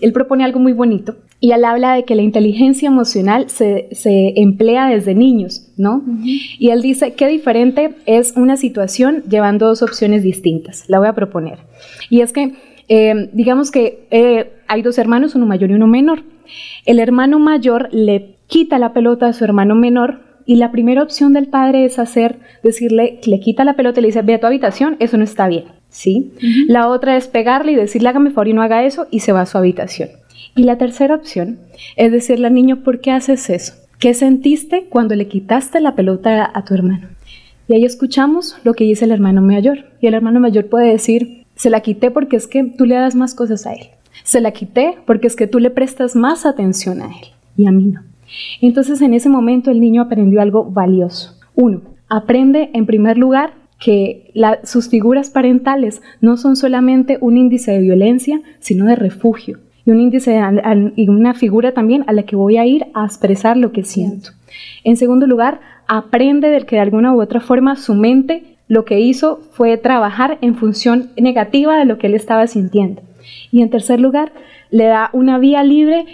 Él propone algo muy bonito y él habla de que la inteligencia emocional se, emplea desde niños, ¿no? Y él dice, qué diferente es una situación llevando dos opciones distintas. La voy a proponer. Y es que, eh, digamos que eh, hay dos hermanos, uno mayor y uno menor. El hermano mayor le quita la pelota a su hermano menor y la primera opción del padre es hacer, decirle, le quita la pelota y le dice, ve a tu habitación, eso no está bien, ¿sí? La otra es pegarle y decirle, hágame favor y no haga eso, y se va a su habitación. Y la tercera opción es decirle al niño, ¿por qué haces eso? ¿Qué sentiste cuando le quitaste la pelota a tu hermano? Y ahí escuchamos lo que dice el hermano mayor. Y el hermano mayor puede decir, se la quité porque es que tú le das más cosas a él. Se la quité porque es que tú le prestas más atención a él y a mí no. Entonces en ese momento el niño aprendió algo valioso. Uno, aprende en primer lugar que sus figuras parentales no son solamente un índice de violencia, sino de refugio. Y un índice y una figura también a la que voy a ir a expresar lo que siento. En segundo lugar, aprende del que de alguna u otra forma su mente lo que hizo fue trabajar en función negativa de lo que él estaba sintiendo. Y en tercer lugar, le da una vía libre,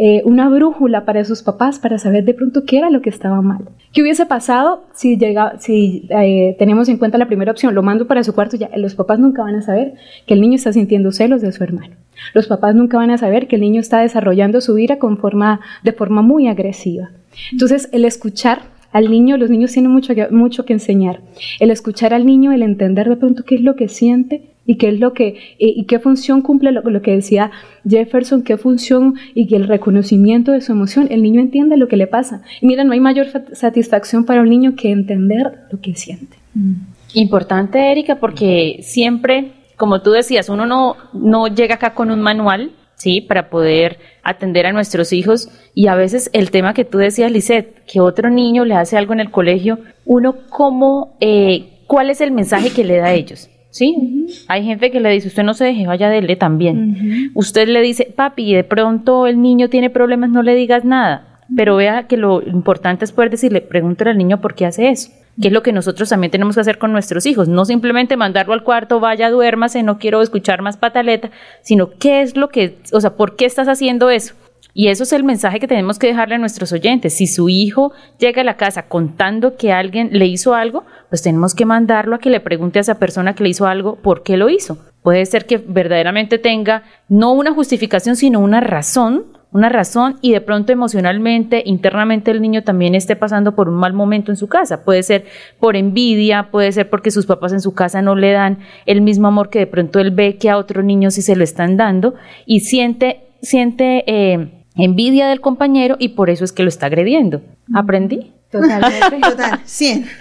eh, una brújula para sus papás para saber de pronto qué era lo que estaba mal. ¿Qué hubiese pasado si, llega, si eh, tenemos en cuenta la primera opción? Lo mando para su cuarto, ya los papás nunca van a saber que el niño está sintiendo celos de su hermano. Los papás nunca van a saber que el niño está desarrollando su ira con forma, de forma muy agresiva. Entonces, el escuchar al niño, los niños tienen mucho, mucho que enseñar. El escuchar al niño, el entender de pronto qué es lo que siente y qué es lo que y, qué función cumple lo, que decía Jefferson, qué función y el reconocimiento de su emoción, el niño entiende lo que le pasa. Mira, no hay mayor satisfacción para un niño que entender lo que siente. Mm. Importante, Erika, porque siempre, como tú decías, uno no, no llega acá con un manual, ¿sí? Para poder atender a nuestros hijos y a veces el tema que tú decías, Lisette, que otro niño le hace algo en el colegio, uno cómo, eh, ¿cuál es el mensaje que le da a ellos? ¿Sí? Hay gente que le dice, usted no se deje, vaya dele también. Usted le dice, papi, de pronto el niño tiene problemas, no le digas nada. Pero vea que lo importante es poder decirle, pregúntale al niño por qué hace eso que es lo que nosotros también tenemos que hacer con nuestros hijos, no simplemente mandarlo al cuarto, vaya, duérmase, no quiero escuchar más pataleta, sino qué es lo que, o sea, ¿por qué estás haciendo eso? Y eso es el mensaje que tenemos que dejarle a nuestros oyentes. Si su hijo llega a la casa contando que alguien le hizo algo, pues tenemos que mandarlo a que le pregunte a esa persona que le hizo algo por qué lo hizo. Puede ser que verdaderamente tenga no una justificación, sino una razón una razón y de pronto emocionalmente, internamente el niño también esté pasando por un mal momento en su casa. Puede ser por envidia, puede ser porque sus papás en su casa no le dan el mismo amor que de pronto él ve que a otros niños sí se lo están dando y siente, siente eh, envidia del compañero y por eso es que lo está agrediendo. ¿Aprendí? Totalmente. Total, 100.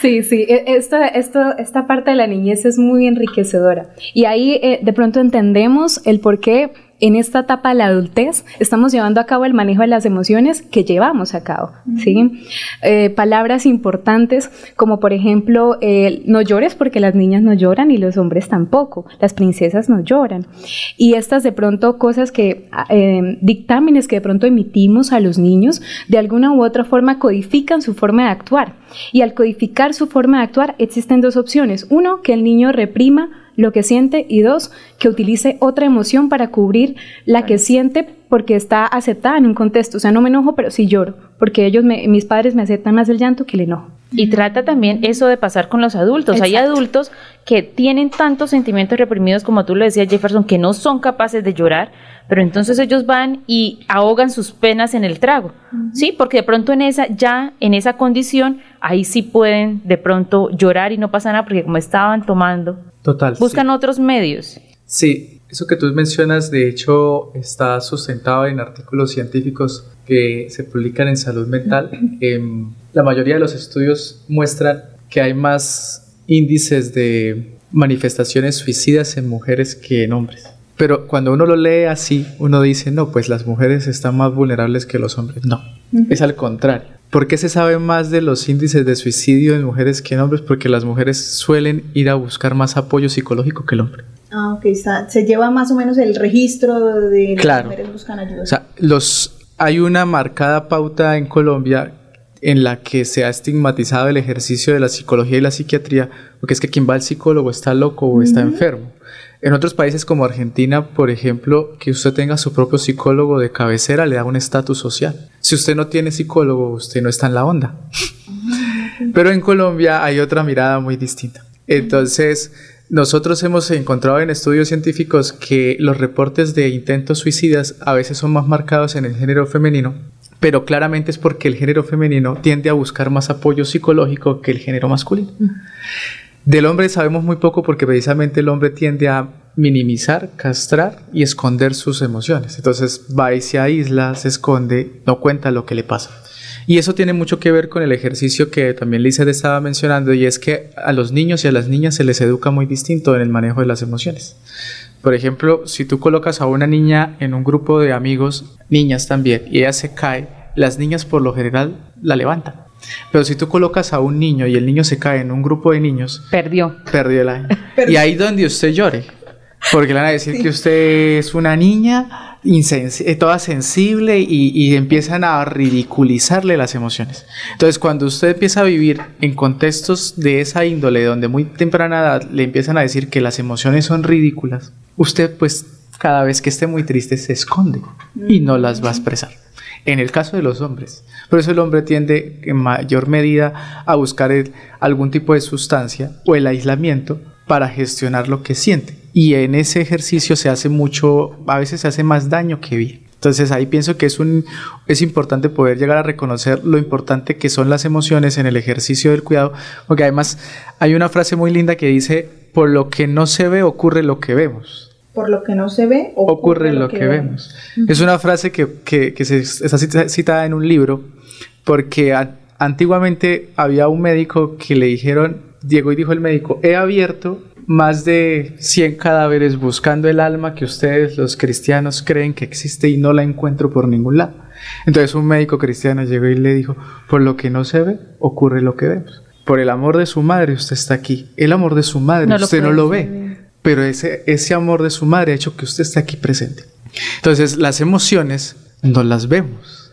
Sí, sí, e, esto, esto, esta parte de la niñez es muy enriquecedora. Y ahí eh, de pronto entendemos el por qué en esta etapa de la adultez estamos llevando a cabo el manejo de las emociones que llevamos a cabo. ¿sí? Eh, palabras importantes como por ejemplo, no llores porque las niñas no lloran y los hombres tampoco, las princesas no lloran. Y estas de pronto cosas que, eh, dictámenes que de pronto emitimos a los niños, de alguna u otra forma codifican su forma de actuar. Y al codificar su forma de actuar existen dos opciones. Uno, que el niño reprima lo que siente y dos, que utilice otra emoción para cubrir la que siente porque está aceptada en un contexto. O sea, no me enojo, pero sí lloro, porque ellos, mis padres me aceptan más el llanto que el enojo. Y trata también eso de pasar con los adultos. Hay adultos que tienen tantos sentimientos reprimidos, como tú lo decías, Jefferson, que no son capaces de llorar, pero entonces ellos van y ahogan sus penas en el trago, ¿sí? Porque de pronto en esa, ya en esa condición, ahí sí pueden de pronto llorar y no pasa nada, porque como estaban tomando, Total. buscan otros medios. Sí, eso que tú mencionas, de hecho, está sustentado en artículos científicos que se publican en salud mental. Em, la mayoría de los estudios muestran que hay más índices de manifestaciones suicidas en mujeres que en hombres. Pero cuando uno lo lee así, uno dice, no, pues las mujeres están más vulnerables que los hombres. No, es al contrario. ¿Por qué se sabe más de los índices de suicidio en mujeres que en hombres? Porque las mujeres suelen ir a buscar más apoyo psicológico que el hombre. Ah, ok, se lleva más o menos el registro de las mujeres buscan ayuda. O sea, los, hay una marcada pauta en Colombia en la que se ha estigmatizado el ejercicio de la psicología y la psiquiatría, porque es que quien va al psicólogo está loco o está enfermo. En otros países como Argentina, por ejemplo, que usted tenga su propio psicólogo de cabecera le da un estatus social. Si usted no tiene psicólogo, usted no está en la onda. Pero en Colombia hay otra mirada muy distinta. Entonces, nosotros hemos encontrado en estudios científicos que los reportes de intentos suicidas a veces son más marcados en el género femenino, pero claramente es porque el género femenino tiende a buscar más apoyo psicológico que el género masculino. Del hombre sabemos muy poco porque precisamente el hombre tiende a minimizar, castrar y esconder sus emociones. Entonces va y se aísla, se esconde, no cuenta lo que le pasa. Y eso tiene mucho que ver con el ejercicio que también Lisa estaba mencionando y es que a los niños y a las niñas se les educa muy distinto en el manejo de las emociones. Por ejemplo, si tú colocas a una niña en un grupo de amigos, niñas también, y ella se cae, las niñas por lo general la levantan. Pero si tú colocas a un niño y el niño se cae en un grupo de niños, perdió. Perdió el año. y ahí donde usted llore. Porque le van a decir que usted es una niña eh, toda sensible y, y, empiezan a ridiculizarle las emociones. Entonces, cuando usted empieza a vivir en contextos de esa índole, donde muy temprana edad le empiezan a decir que las emociones son ridículas, usted pues cada vez que esté muy triste se esconde y no las va a expresar. En el caso de los hombres. Por eso el hombre tiende en mayor medida a buscar algún tipo de sustancia o el aislamiento para gestionar lo que siente. Y en ese ejercicio se hace mucho, a veces se hace más daño que bien. Entonces ahí pienso que es, un, es importante poder llegar a reconocer lo importante que son las emociones en el ejercicio del cuidado, porque además hay una frase muy linda que dice, por lo que no se ve ocurre lo que vemos por lo que no se ve, ocurre, lo, que, vemos. Es una frase que, que, se, está citada en un libro porque antiguamente había un médico que le dijeron, Diego y dijo el médico, he abierto más de 100 cadáveres buscando el alma que ustedes los cristianos creen que existe y no la encuentro por ningún lado. Entonces un médico cristiano llegó y le dijo, por lo que no se ve, ocurre lo que vemos. Por el amor de su madre usted está aquí. El amor de su madre usted no lo ve pero ese, ese amor de su madre ha hecho que usted esté aquí presente. Entonces, las emociones no las vemos,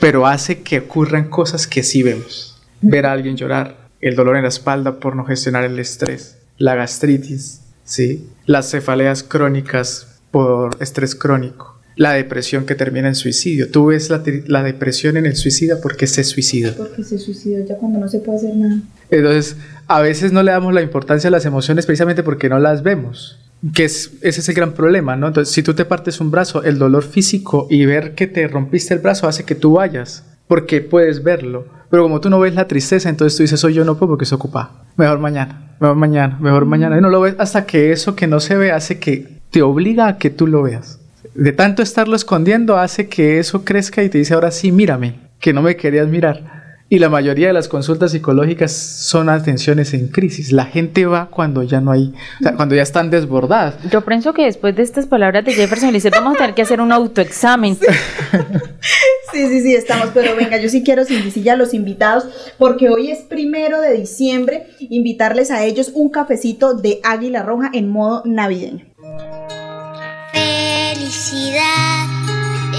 pero hace que ocurran cosas que sí vemos. Ver a alguien llorar, el dolor en la espalda por no gestionar el estrés, la gastritis, ¿sí? las cefaleas crónicas por estrés crónico, la depresión que termina en suicidio. Tú ves la, la, depresión en el suicida porque se suicida. Porque se suicida, ya cuando no se puede hacer nada. Entonces, a veces no le damos la importancia a las emociones precisamente porque no las vemos. Que es, ese es el gran problema, ¿no? Entonces, si tú te partes un brazo, el dolor físico y ver que te rompiste el brazo hace que tú vayas, porque puedes verlo. Pero como tú no ves la tristeza, entonces tú dices, soy yo no puedo porque se ocupa. Mejor mañana, mejor mañana, mejor mañana. Y no lo ves hasta que eso que no se ve hace que te obliga a que tú lo veas de tanto estarlo escondiendo hace que eso crezca y te dice ahora sí, mírame, que no me querías mirar. Y la mayoría de las consultas psicológicas son atenciones en crisis. La gente va cuando ya no hay, o sea, cuando ya están desbordadas. Yo pienso que después de estas palabras de Jefferson, dice, vamos a tener que hacer un autoexamen. Sí, sí, sí, estamos, pero venga, yo sí quiero sin a los invitados, porque hoy es primero de diciembre, invitarles a ellos un cafecito de Águila Roja en modo navideño felicidad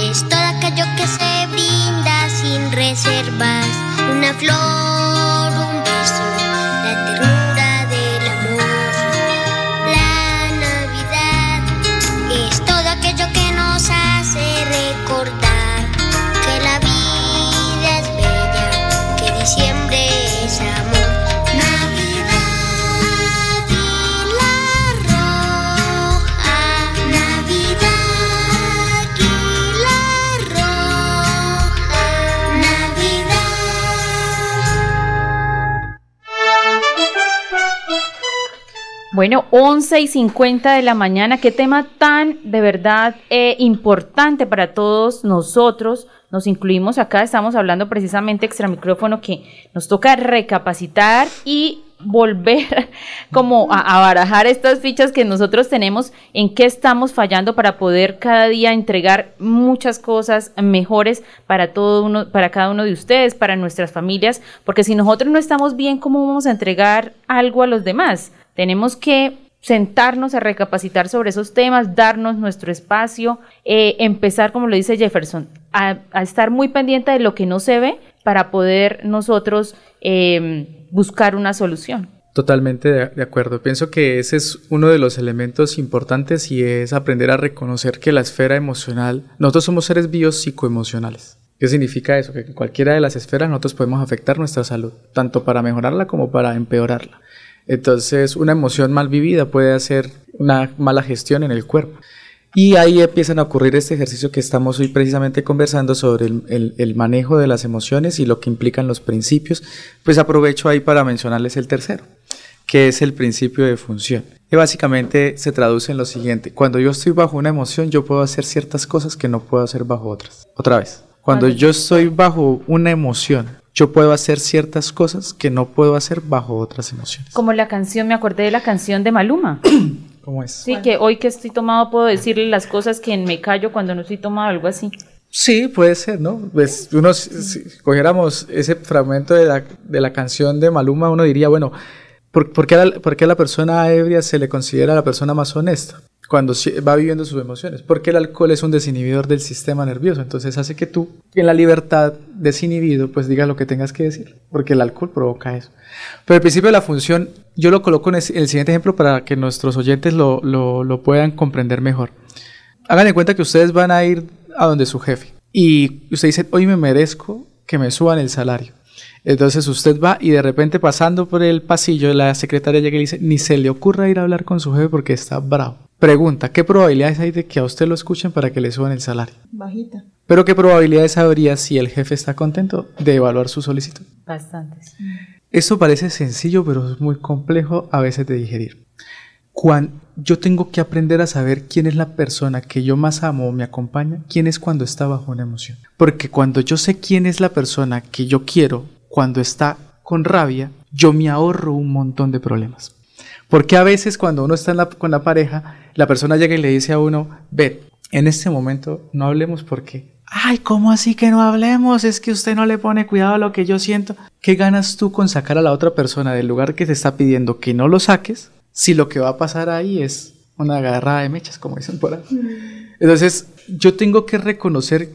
es todo aquello que se brinda sin reservas, una flor, un beso, la ternura Bueno, 11 y 50 de la mañana, qué tema tan de verdad eh, importante para todos nosotros. Nos incluimos acá, estamos hablando precisamente extra micrófono que nos toca recapacitar y volver como a, barajar estas fichas que nosotros tenemos, en qué estamos fallando para poder cada día entregar muchas cosas mejores para todo uno, para cada uno de ustedes, para nuestras familias, porque si nosotros no estamos bien, ¿cómo vamos a entregar algo a los demás? Tenemos que sentarnos a recapacitar sobre esos temas, darnos nuestro espacio, eh, empezar, como lo dice Jefferson, a, estar muy pendiente de lo que no se ve para poder nosotros em, buscar una solución. Totalmente de, acuerdo. Pienso que ese es uno de los elementos importantes y es aprender a reconocer que la esfera emocional, nosotros somos seres biopsicoemocionales. ¿Qué significa eso? Que en cualquiera de las esferas nosotros podemos afectar nuestra salud, tanto para mejorarla como para empeorarla. Entonces, una emoción mal vivida puede hacer una mala gestión en el cuerpo. Y ahí empiezan a ocurrir este ejercicio que estamos hoy precisamente conversando sobre el, manejo de las emociones y lo que implican los principios. Pues aprovecho ahí para mencionarles el tercero, que es el principio de función. Y básicamente se traduce en lo siguiente. Cuando yo estoy bajo una emoción, yo puedo hacer ciertas cosas que no puedo hacer bajo otras. Otra vez. Cuando yo estoy bajo una emoción, yo puedo hacer ciertas cosas que no puedo hacer bajo otras emociones. Como la canción, me acordé de la canción de Maluma. ¿Cómo es? Sí, que hoy que estoy tomado puedo decirle las cosas que me callo cuando no estoy tomado, algo así. Sí, puede ser, ¿no? Pues uno, si, cogiéramos ese fragmento de la, de la, canción de Maluma, uno diría, bueno, ¿por, qué la, ¿por, qué a la persona ebria se le considera la persona más honesta? Cuando va viviendo sus emociones, porque el alcohol es un desinhibidor del sistema nervioso, entonces hace que tú, en la libertad desinhibido, pues digas lo que tengas que decir, porque el alcohol provoca eso. Pero el principio de la función, yo lo coloco en el siguiente ejemplo para que nuestros oyentes lo, lo puedan comprender mejor. Hagan de cuenta que ustedes van a ir a donde su jefe y usted dice, hoy me merezco que me suban el salario. Entonces usted va y de repente pasando por el pasillo, la secretaria llega y dice, ni se le ocurra ir a hablar con su jefe porque está bravo. Pregunta, ¿qué probabilidades hay de que a usted lo escuchen para que le suban el salario? Bajita. Pero ¿qué probabilidades habría si el jefe está contento de evaluar su solicitud? Bastantes. Esto parece sencillo, pero es muy complejo a veces de digerir. Cuando yo tengo que aprender a saber quién es la persona que yo más amo o me acompaña, quién es cuando está bajo una emoción. Porque cuando yo sé quién es la persona que yo quiero cuando está con rabia, yo me ahorro un montón de problemas. Porque a veces cuando uno está con la pareja, la persona llega y le dice a uno, ve, en este momento no hablemos porque, ay, ¿cómo así que no hablemos? Es que usted no le pone cuidado a lo que yo siento. ¿Qué ganas tú con sacar a la otra persona del lugar que te está pidiendo que no lo saques? Si lo que va a pasar ahí es una agarrada de mechas, como dicen por ahí. Entonces, yo tengo que reconocer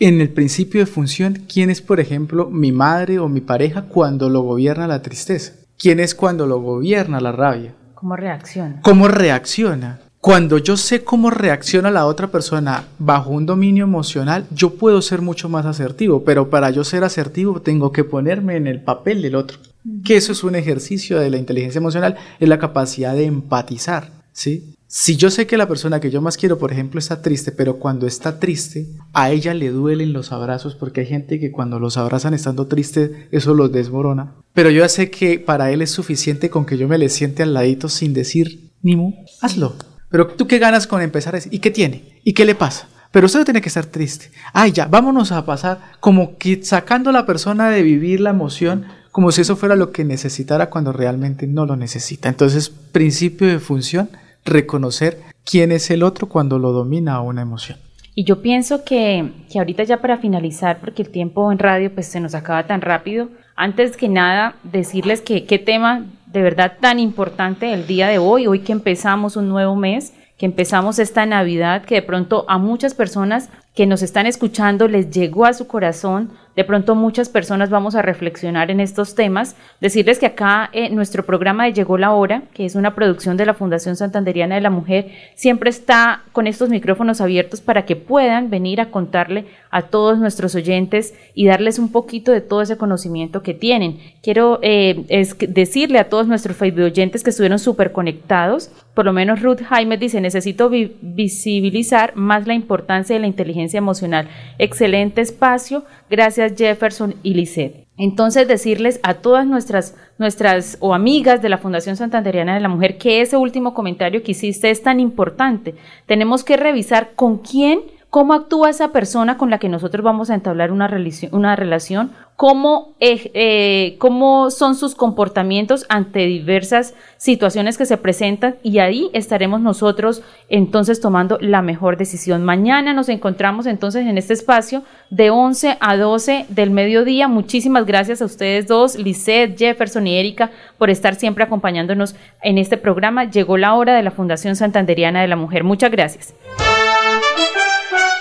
en el principio de función quién es, por ejemplo, mi madre o mi pareja cuando lo gobierna la tristeza. ¿Quién es cuando lo gobierna la rabia? ¿Cómo reacciona? ¿Cómo reacciona? Cuando yo sé cómo reacciona la otra persona bajo un dominio emocional, yo puedo ser mucho más asertivo, pero para yo ser asertivo tengo que ponerme en el papel del otro. Que eso es un ejercicio de la inteligencia emocional, es la capacidad de empatizar, ¿sí? Si yo sé que la persona que yo más quiero, por ejemplo, está triste, pero cuando está triste, a ella le duelen los abrazos, porque hay gente que cuando los abrazan estando triste, eso los desmorona. Pero yo ya sé que para él es suficiente con que yo me le siente al ladito sin decir ni mu, hazlo. Pero tú qué ganas con empezar a ¿y qué tiene? ¿Y qué le pasa? Pero usted no tiene que estar triste. Ay, ya, vámonos a pasar como que sacando a la persona de vivir la emoción como si eso fuera lo que necesitara cuando realmente no lo necesita. Entonces, principio de función reconocer quién es el otro cuando lo domina una emoción. Y yo pienso que, que ahorita ya para finalizar, porque el tiempo en radio pues se nos acaba tan rápido, antes que nada decirles que qué tema de verdad tan importante el día de hoy, hoy que empezamos un nuevo mes, que empezamos esta Navidad, que de pronto a muchas personas que nos están escuchando les llegó a su corazón de pronto muchas personas vamos a reflexionar en estos temas. Decirles que acá nuestro programa de Llegó la Hora, que es una producción de la Fundación Santanderiana de la Mujer, siempre está con estos micrófonos abiertos para que puedan venir a contarle a todos nuestros oyentes y darles un poquito de todo ese conocimiento que tienen. Quiero eh, decirle a todos nuestros Facebook oyentes que estuvieron súper conectados. Por lo menos Ruth Jaime dice, necesito visibilizar más la importancia de la inteligencia emocional. Excelente espacio. Gracias Jefferson y Lisette. Entonces decirles a todas nuestras, nuestras o amigas de la Fundación Santanderiana de la Mujer que ese último comentario que hiciste es tan importante. Tenemos que revisar con quién cómo actúa esa persona con la que nosotros vamos a entablar una, relación, cómo, eh, cómo son sus comportamientos ante diversas situaciones que se presentan y ahí estaremos nosotros entonces tomando la mejor decisión. Mañana nos encontramos entonces en este espacio de 11 a 12 del mediodía. Muchísimas gracias a ustedes dos, Lisette, Jefferson y Erika, por estar siempre acompañándonos en este programa. Llegó la hora de la Fundación Santanderiana de la Mujer. Muchas gracias.